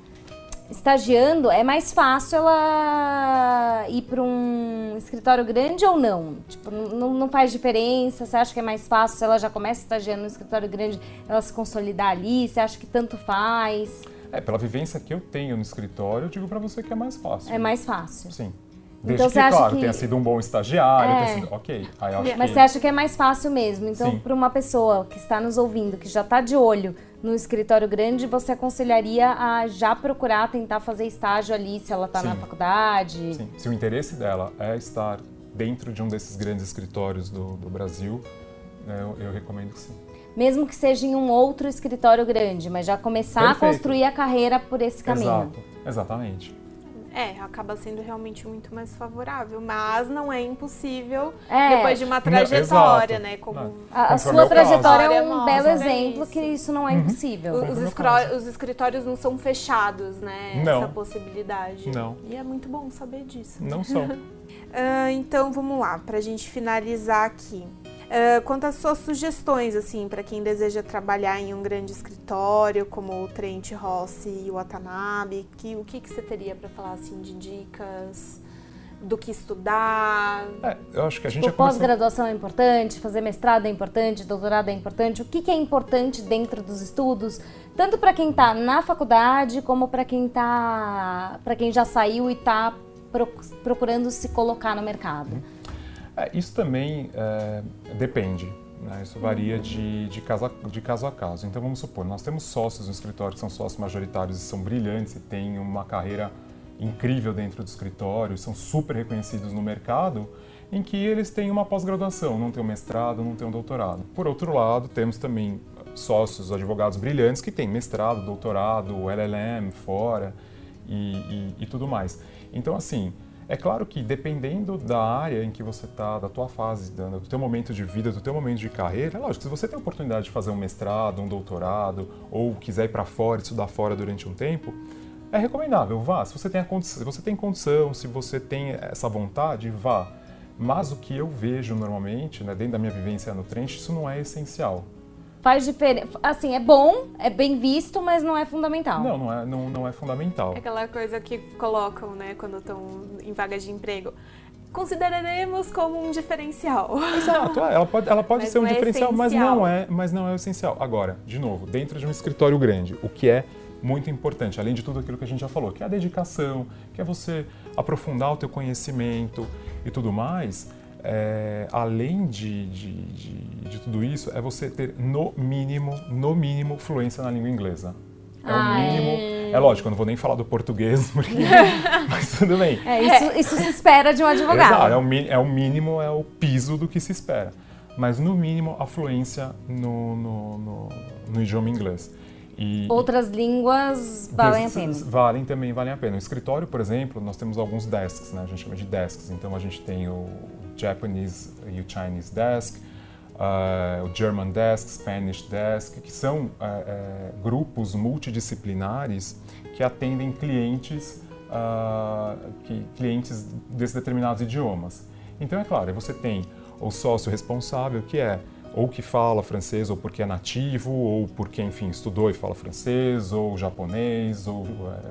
estagiando, é mais fácil ela ir para um escritório grande ou não? Tipo, não, não faz diferença? Você acha que é mais fácil se ela já começa estagiando no escritório grande, ela se consolidar ali? Você acha que tanto faz? É, pela vivência que eu tenho no escritório, eu digo para você que é mais fácil. É mais fácil. Sim. Desde então, que, você acha claro, que... tenha sido um bom estagiário, é. sido... ok. Mas que... você acha que é mais fácil mesmo. Então, para uma pessoa que está nos ouvindo, que já está de olho no escritório grande, você aconselharia a já procurar tentar fazer estágio ali, se ela está na faculdade? Sim, se o interesse dela é estar dentro de um desses grandes escritórios do, do Brasil, né, eu, eu recomendo que sim mesmo que seja em um outro escritório grande, mas já começar Perfeito. a construir a carreira por esse caminho. Exato, exatamente. É, acaba sendo realmente muito mais favorável, mas não é impossível é. depois de uma trajetória, não, né? Como a, a sua trajetória é um belo exemplo isso. que isso não é uhum. impossível. Os, os, escritórios não são fechados, né? Não. Essa possibilidade. Não. E é muito bom saber disso. Não são. uh, então vamos lá, para a gente finalizar aqui. Uh, quanto às suas sugestões, assim, para quem deseja trabalhar em um grande escritório, como o Trent Rossi e o Watanabe, que, o que, que você teria para falar, assim, de dicas? do que estudar? É, eu acho que a gente tipo, pós-graduação é importante, fazer mestrado é importante, doutorado é importante. O que, que é importante dentro dos estudos, tanto para quem está na faculdade como para quem tá, para quem já saiu e está procurando se colocar no mercado? É, isso também é, depende. Né? Isso varia de, de, caso a, de caso a caso. Então vamos supor, nós temos sócios no escritório que são sócios majoritários e são brilhantes e têm uma carreira incrível dentro do escritório, são super reconhecidos no mercado, em que eles têm uma pós-graduação, não têm um mestrado, não têm um doutorado. Por outro lado, temos também sócios, advogados brilhantes que têm mestrado, doutorado, LLM fora e, e, e tudo mais. Então, assim, é claro que dependendo da área em que você está, da tua fase, do teu momento de vida, do teu momento de carreira, é lógico, se você tem a oportunidade de fazer um mestrado, um doutorado, ou quiser ir para fora, estudar fora durante um tempo, é recomendável, vá. Se você tem, a condição, se você tem condição, se você tem essa vontade, vá. Mas o que eu vejo normalmente, né, dentro da minha vivência no Trent, isso não é essencial faz diferença. Assim, é bom, é bem visto, mas não é fundamental. Não, não é, não, não é fundamental. É aquela coisa que colocam, né, quando estão em vagas de emprego. Consideraremos como um diferencial. Exato, é, ela pode, ela pode ser um é diferencial, essencial. mas não é, mas não é o essencial. Agora, de novo, dentro de um escritório grande, o que é muito importante, além de tudo aquilo que a gente já falou, que é a dedicação, que é você aprofundar o teu conhecimento e tudo mais, é, além de, de, de, de, tudo isso, é você ter no mínimo, no mínimo, fluência na língua inglesa. É o mínimo. É... é lógico, eu não vou nem falar do português, porque... mas tudo bem. É, isso, isso se espera de um advogado. Exato, é o, é o mínimo, é o piso do que se espera. Mas no mínimo, a fluência no, no, no, no idioma inglês. E, Outras línguas valem a pena? Valem também, valem a pena. No escritório, por exemplo, nós temos alguns desks, né? A gente chama de desks. Então a gente tem o Japanese e o Chinese Desk, uh, o German Desk, Spanish Desk, que são uh, grupos multidisciplinares que atendem clientes, que, clientes desses determinados idiomas. Então, é claro, você tem o sócio responsável, que é ou que fala francês ou porque é nativo, ou porque, enfim, estudou e fala francês, ou japonês, ou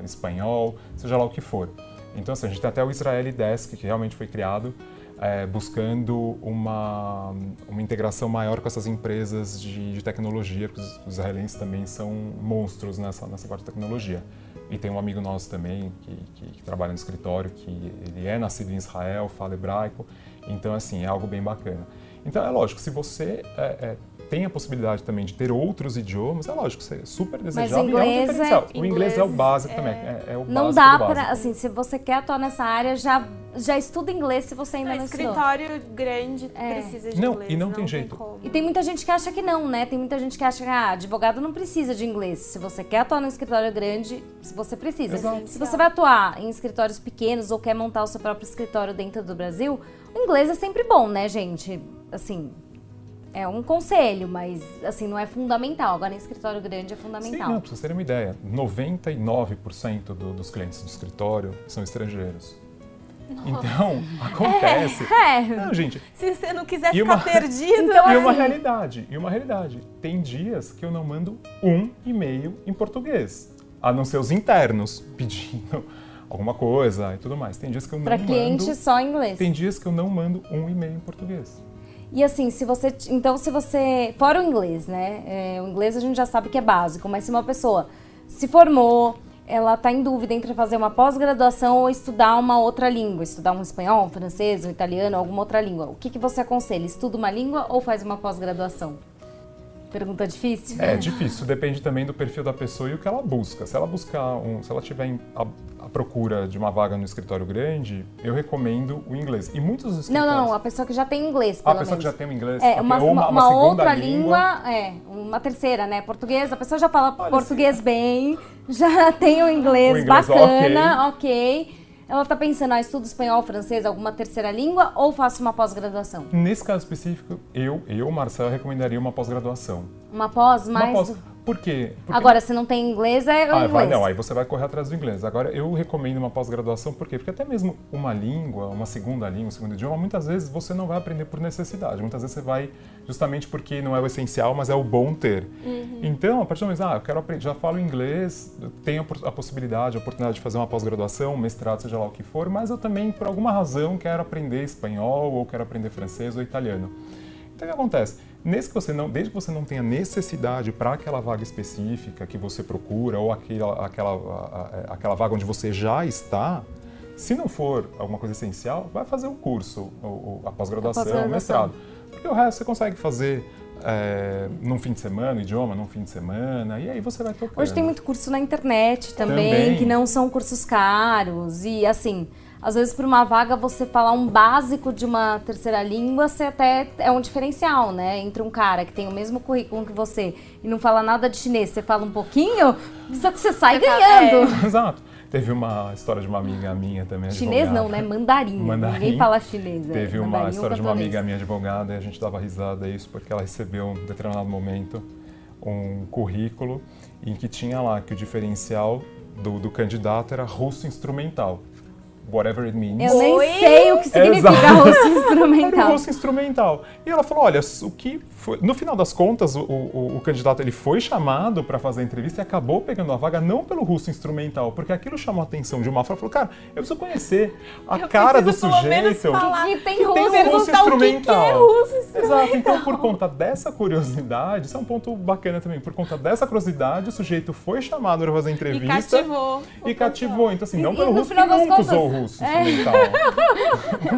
espanhol, seja lá o que for. Então, assim, a gente tem até o Israeli Desk, que realmente foi criado é, buscando uma, uma integração maior com essas empresas de, de tecnologia, porque os, os israelenses também são monstros nessa, nessa parte de tecnologia. E tem um amigo nosso também que, que, que, trabalha no escritório, que ele é nascido em Israel, fala hebraico, então assim, é algo bem bacana. Então é lógico, se você é, é, tem a possibilidade também de ter outros idiomas, é lógico, é super desejável Mas e é um diferencial. É, o inglês é o básico é, também, é, é o Não dá para, assim, se você quer atuar nessa área, já já estuda inglês se você ainda não, não escritório estudou. grande é. precisa de não, inglês. E não, não tem jeito. Tem e tem muita gente que acha que não, né? Tem muita gente que acha que ah, advogado não precisa de inglês. Se você quer atuar no escritório grande, você precisa. Exato. Se você vai atuar em escritórios pequenos ou quer montar o seu próprio escritório dentro do Brasil, o inglês é sempre bom, né, gente? Assim, é um conselho, mas assim, não é fundamental. Agora, em escritório grande é fundamental. Sim, não, pra vocês terem uma ideia, 99% do, dos clientes do escritório são estrangeiros. Nossa. Então, acontece. É, é. Não, gente. Se você não quiser ficar uma, perdido. Então, e uma assim. realidade. E uma realidade. Tem dias que eu não mando um e-mail em português. a não ser os internos pedindo alguma coisa e tudo mais. Tem dias que eu não pra mando. Para cliente só em inglês. Tem dias que eu não mando um e-mail em português. E assim, se você. Então, se você. Fora o inglês, né? É, o inglês a gente já sabe que é básico, mas se uma pessoa se formou, ela está em dúvida entre fazer uma pós-graduação ou estudar uma outra língua, estudar um espanhol, um francês, um italiano, alguma outra língua. O que, que você aconselha? Estuda uma língua ou faz uma pós-graduação? Pergunta difícil? É difícil, depende também do perfil da pessoa e o que ela busca. Se ela buscar um, se ela tiver a, a, procura de uma vaga no escritório grande, eu recomendo o inglês. E muitos escritórios... Não, não, não, a pessoa que já tem inglês, pelo A pessoa menos. que já tem o inglês. É, uma, uma, uma, uma outra língua, língua, é, uma terceira, né? Português, a pessoa já fala Olha português assim. bem, já tem o inglês, o inglês bacana, ok. okay ela está pensando, ah, estudo espanhol, francês, alguma terceira língua ou faço uma pós-graduação? Nesse caso específico, eu, eu, Marcel, recomendaria uma pós-graduação. Uma pós, mais... Uma pós, por quê? Porque... Agora, se não tem inglês, é ah, inglês. Vai, não, aí você vai correr atrás do inglês. Agora, eu recomendo uma pós-graduação, por quê? Porque até mesmo uma língua, uma segunda língua, um segundo idioma, muitas vezes você não vai aprender por necessidade. Muitas vezes você vai justamente porque não é o essencial, mas é o bom ter. Uhum. Então, a partir do momento, ah, eu quero aprender, já falo inglês, tenho a possibilidade, a oportunidade de fazer uma pós-graduação, um mestrado, seja lá o que for, mas eu também, por alguma razão, quero aprender espanhol, ou quero aprender francês ou italiano. Então, o que acontece? Nesse que você não, desde que você não tenha necessidade para aquela vaga específica que você procura ou aquela, aquela, a, aquela vaga onde você já está, se não for alguma coisa essencial, vai fazer o curso, a pós-graduação, o mestrado. Porque o resto você consegue fazer é, num fim de semana, idioma num fim de semana, e aí você vai tocando. Hoje tem muito curso na internet também, também. que não são cursos caros, e assim, às vezes, para uma vaga, você falar um básico de uma terceira língua, você até é um diferencial, né? Entre um cara que tem o mesmo currículo que você e não fala nada de chinês, você fala um pouquinho, você sai você ganhando. Fala, é. Exato. Teve uma história de uma amiga minha também. Chinês advogada. não, né? Mandarim. Mandarim. Ninguém fala chinês. É. Teve uma história de uma amiga minha advogada e a gente dava risada isso porque ela recebeu, em determinado momento, um currículo em que tinha lá que o diferencial do, do candidato era russo instrumental whatever it means. Eu nem Oi? sei o que significa Exato. russo instrumental. Era o russo instrumental. E ela falou, olha, o que foi... no final das contas, o, o, o candidato ele foi chamado para fazer a entrevista e acabou pegando a vaga não pelo russo instrumental, porque aquilo chamou a atenção de uma Ela falou, cara, eu preciso conhecer a eu cara do sujeito falar que tem, que russo, tem russo instrumental. Que é russo instrumental. Exato. Então, por conta dessa curiosidade, isso é um ponto bacana também. Por conta dessa curiosidade, o sujeito foi chamado para fazer a entrevista e cativou. E cativou. Então, assim, não e, pelo russo, que nunca contas, usou o russo é. instrumental.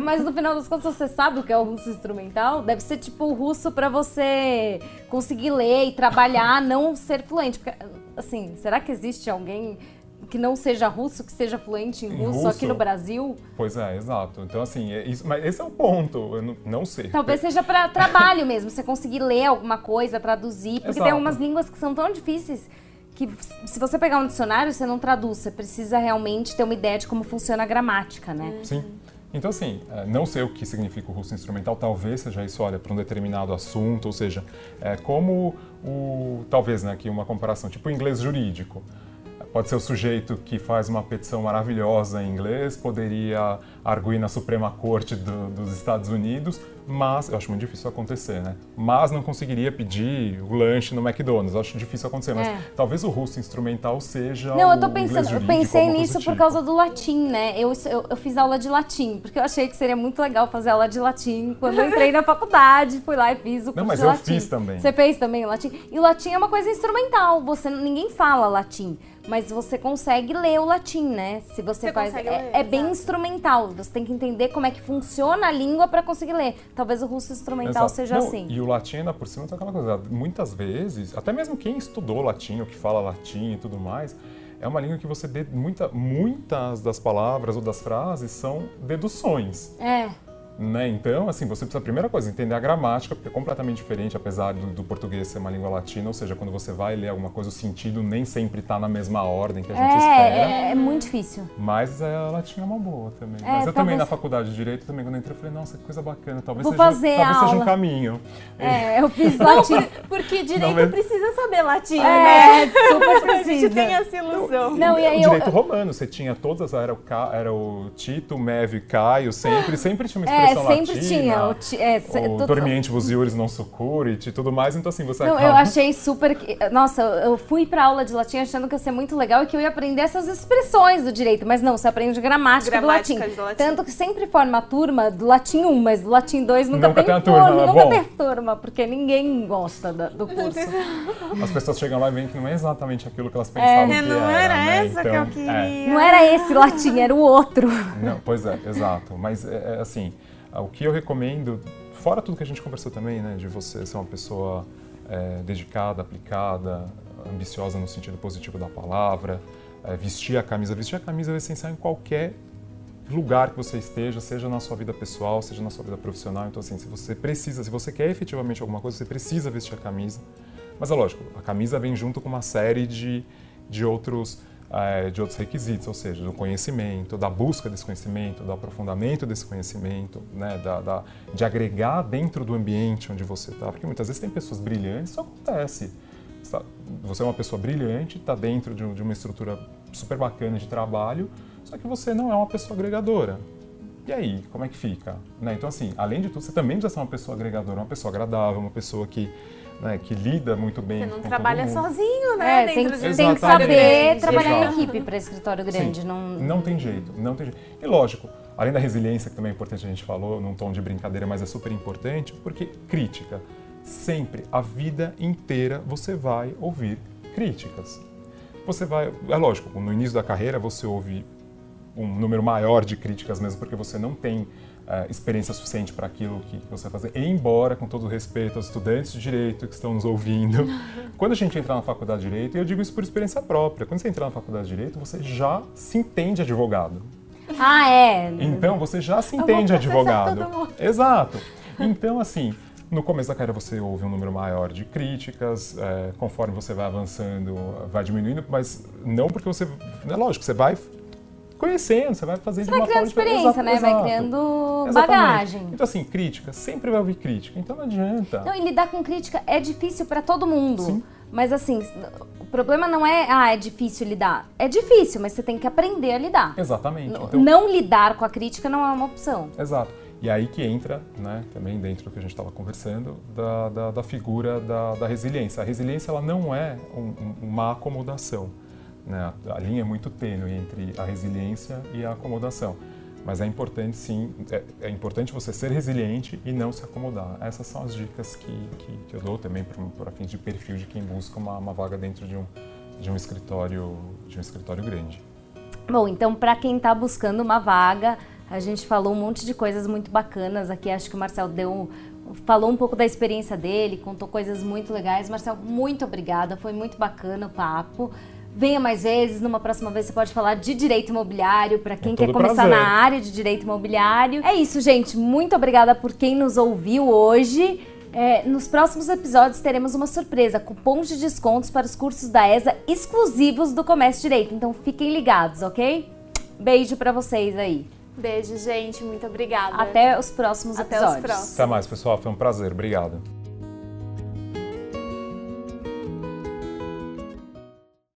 Mas no final das contas, você sabe o que é o russo instrumental? Deve ser tipo o russo para você conseguir ler e trabalhar, não ser fluente. Porque, assim, será que existe alguém que não seja russo, que seja fluente em, em russo, russo, aqui no Brasil? Pois é, exato. Então, assim, é isso, mas esse é o ponto, eu não, não sei. Talvez seja para trabalho mesmo, você conseguir ler alguma coisa, traduzir, porque exato. tem algumas línguas que são tão difíceis que se você pegar um dicionário, você não traduz, você precisa realmente ter uma ideia de como funciona a gramática, né? Sim. Então, assim, é, não sei o que significa o russo instrumental, talvez seja isso, olha, para um determinado assunto, ou seja, é como o. Talvez, né, aqui uma comparação, tipo o inglês jurídico. Pode ser o sujeito que faz uma petição maravilhosa em inglês, poderia arguir na Suprema Corte do, dos Estados Unidos, mas eu acho muito difícil acontecer, né? Mas não conseguiria pedir o lanche no McDonald's, eu acho difícil acontecer, mas é. talvez o russo instrumental seja Não, eu tô pensando, eu pensei nisso por tipo. causa do latim, né? Eu, eu, eu, fiz aula de latim, porque eu achei que seria muito legal fazer aula de latim quando eu entrei na faculdade, fui lá e fiz o curso Não, mas eu latim. fiz também. Você fez também o latim? E o latim é uma coisa instrumental, você ninguém fala latim mas você consegue ler o latim, né? Se você, você faz. É, é, bem instrumental. Você tem que entender como é que funciona a língua para conseguir ler. Talvez o russo instrumental exato. seja Não, assim. E o latim ainda por cima tem aquela coisa. Muitas vezes, até mesmo quem estudou latim ou que fala latim e tudo mais, é uma língua que você dê muita, muitas das palavras ou das frases são deduções. É. Né? Então, assim, você precisa, a primeira coisa, entender a gramática, porque é completamente diferente, apesar do, do, português ser uma língua latina, ou seja, quando você vai ler alguma coisa, o sentido nem sempre está na mesma ordem que a gente é, espera. É, é muito difícil. Mas a latim é uma boa também. É, Mas eu também, na faculdade de Direito, também quando eu entrei, eu falei, nossa, que coisa bacana, talvez, Vou seja, fazer talvez seja um caminho. É, eu fiz latim. porque Direito não, precisa saber latim, é, né? super precisa. a gente tem essa ilusão. Não, não e aí o Direito eu... romano, você tinha todas, era o, era o Tito, o Mev, Caio, sempre, sempre tinha uma expressão expressão é, sempre latina, tinha. O, ti- é, o tu- dormiente non succurit e tudo mais, então assim, você Não, acaba... eu achei super. Nossa, eu fui pra aula de latim achando que ia ser muito legal e que eu ia aprender essas expressões do direito, mas não, você aprende gramática, Gramática do latim. do latim. Tanto que sempre forma a turma do latim 1, mas do latim 2 nunca, Nunca tem, tem a turma, é nunca bom. tem turma, porque ninguém gosta da- do curso. As pessoas chegam lá e veem que não é exatamente aquilo que elas pensavam É, que não era, era né? essa que Então, eu queria. é. Não era esse latim, era o outro. Não, pois é, exato. Mas, é, é, assim, o que eu recomendo, fora tudo que a gente conversou também, né, de você ser uma pessoa é, dedicada, aplicada, ambiciosa no sentido positivo da palavra, é, vestir a camisa. Vestir a camisa é essencial em qualquer lugar que você esteja, seja na sua vida pessoal, seja na sua vida profissional. Então, assim, se você precisa, se você quer efetivamente alguma coisa, você precisa vestir a camisa. Mas é lógico, a camisa vem junto com uma série de, de outros de outros requisitos, ou seja, do conhecimento, da busca desse conhecimento, do aprofundamento desse conhecimento, né, da, da- de agregar dentro do ambiente onde você está. Porque muitas vezes tem pessoas brilhantes, isso acontece. Você tá- é uma pessoa brilhante, está dentro de, de uma estrutura super bacana de trabalho, só que você não é uma pessoa agregadora. E aí, como é que fica? Né? Então, assim, além de tudo, você também precisa ser uma pessoa agregadora, uma pessoa agradável, uma pessoa que, né, que lida muito bem Você com não todo trabalha mundo. sozinho, né? É, tem, que- de tem que saber trabalhar em Exato. equipe para escritório grande. Sim, Não... não tem jeito, não tem jeito. E lógico, além da resiliência, que também é importante a gente falou, num tom de brincadeira, mas é super importante, porque crítica, sempre, a vida inteira, você vai ouvir críticas. Você vai, é lógico, no início da carreira você ouve um número maior de críticas mesmo, porque você não tem eh, experiência suficiente para aquilo que, que você vai fazer. Embora, com todo o respeito aos estudantes de direito que estão nos ouvindo, quando a gente entra na faculdade de direito, e eu digo isso por experiência própria, quando você entra na faculdade de direito, você já se entende advogado. Ah, é. Então você já se vou entende advogado. Exato. Então, assim, no começo da carreira você ouve um número maior de críticas, é, conforme você vai avançando, vai diminuindo, mas não porque você. É lógico, você vai conhecendo, você vai fazer Você de vai uma criando forma diferente. experiência, né? Vai Exato. criando Exatamente. bagagem. Então, assim, crítica, sempre vai ouvir crítica, então não adianta. Não, e lidar com crítica é difícil pra todo mundo. Sim. Mas assim, o problema não é, ah, é difícil lidar. É difícil, mas você tem que aprender a lidar. Exatamente. N- Então, Não lidar com a crítica não é uma opção. Exato. E aí que entra, né, também dentro do que a gente estava conversando, da, da, da figura da, da resiliência. A resiliência ela não é um- um- uma acomodação. Né? A linha é muito tênue entre a resiliência e a acomodação. Mas é importante, sim, é, é importante você ser resiliente e não se acomodar. Essas são as dicas que, que, que eu dou também para fins de perfil de quem busca uma, uma vaga dentro de um, de um escritório de um escritório grande. Bom, então para quem tá buscando uma vaga, a gente falou um monte de coisas muito bacanas aqui. Acho que o Marcel deu falou um pouco da experiência dele, contou coisas muito legais. Marcel, muito obrigada, foi muito bacana o papo. Venha mais vezes, numa próxima vez você pode falar de direito imobiliário para quem Com quer começar prazer. na área de direito imobiliário. É isso, gente. Muito obrigada por quem nos ouviu hoje. É, nos próximos episódios teremos uma surpresa, cupons de descontos para os cursos da ESA exclusivos do Comércio Direito. Então fiquem ligados, ok? Beijo pra vocês aí. Beijo, gente. Muito obrigada. Até os próximos Até os episódios. próximos. Até mais, pessoal. Foi um prazer. Obrigado.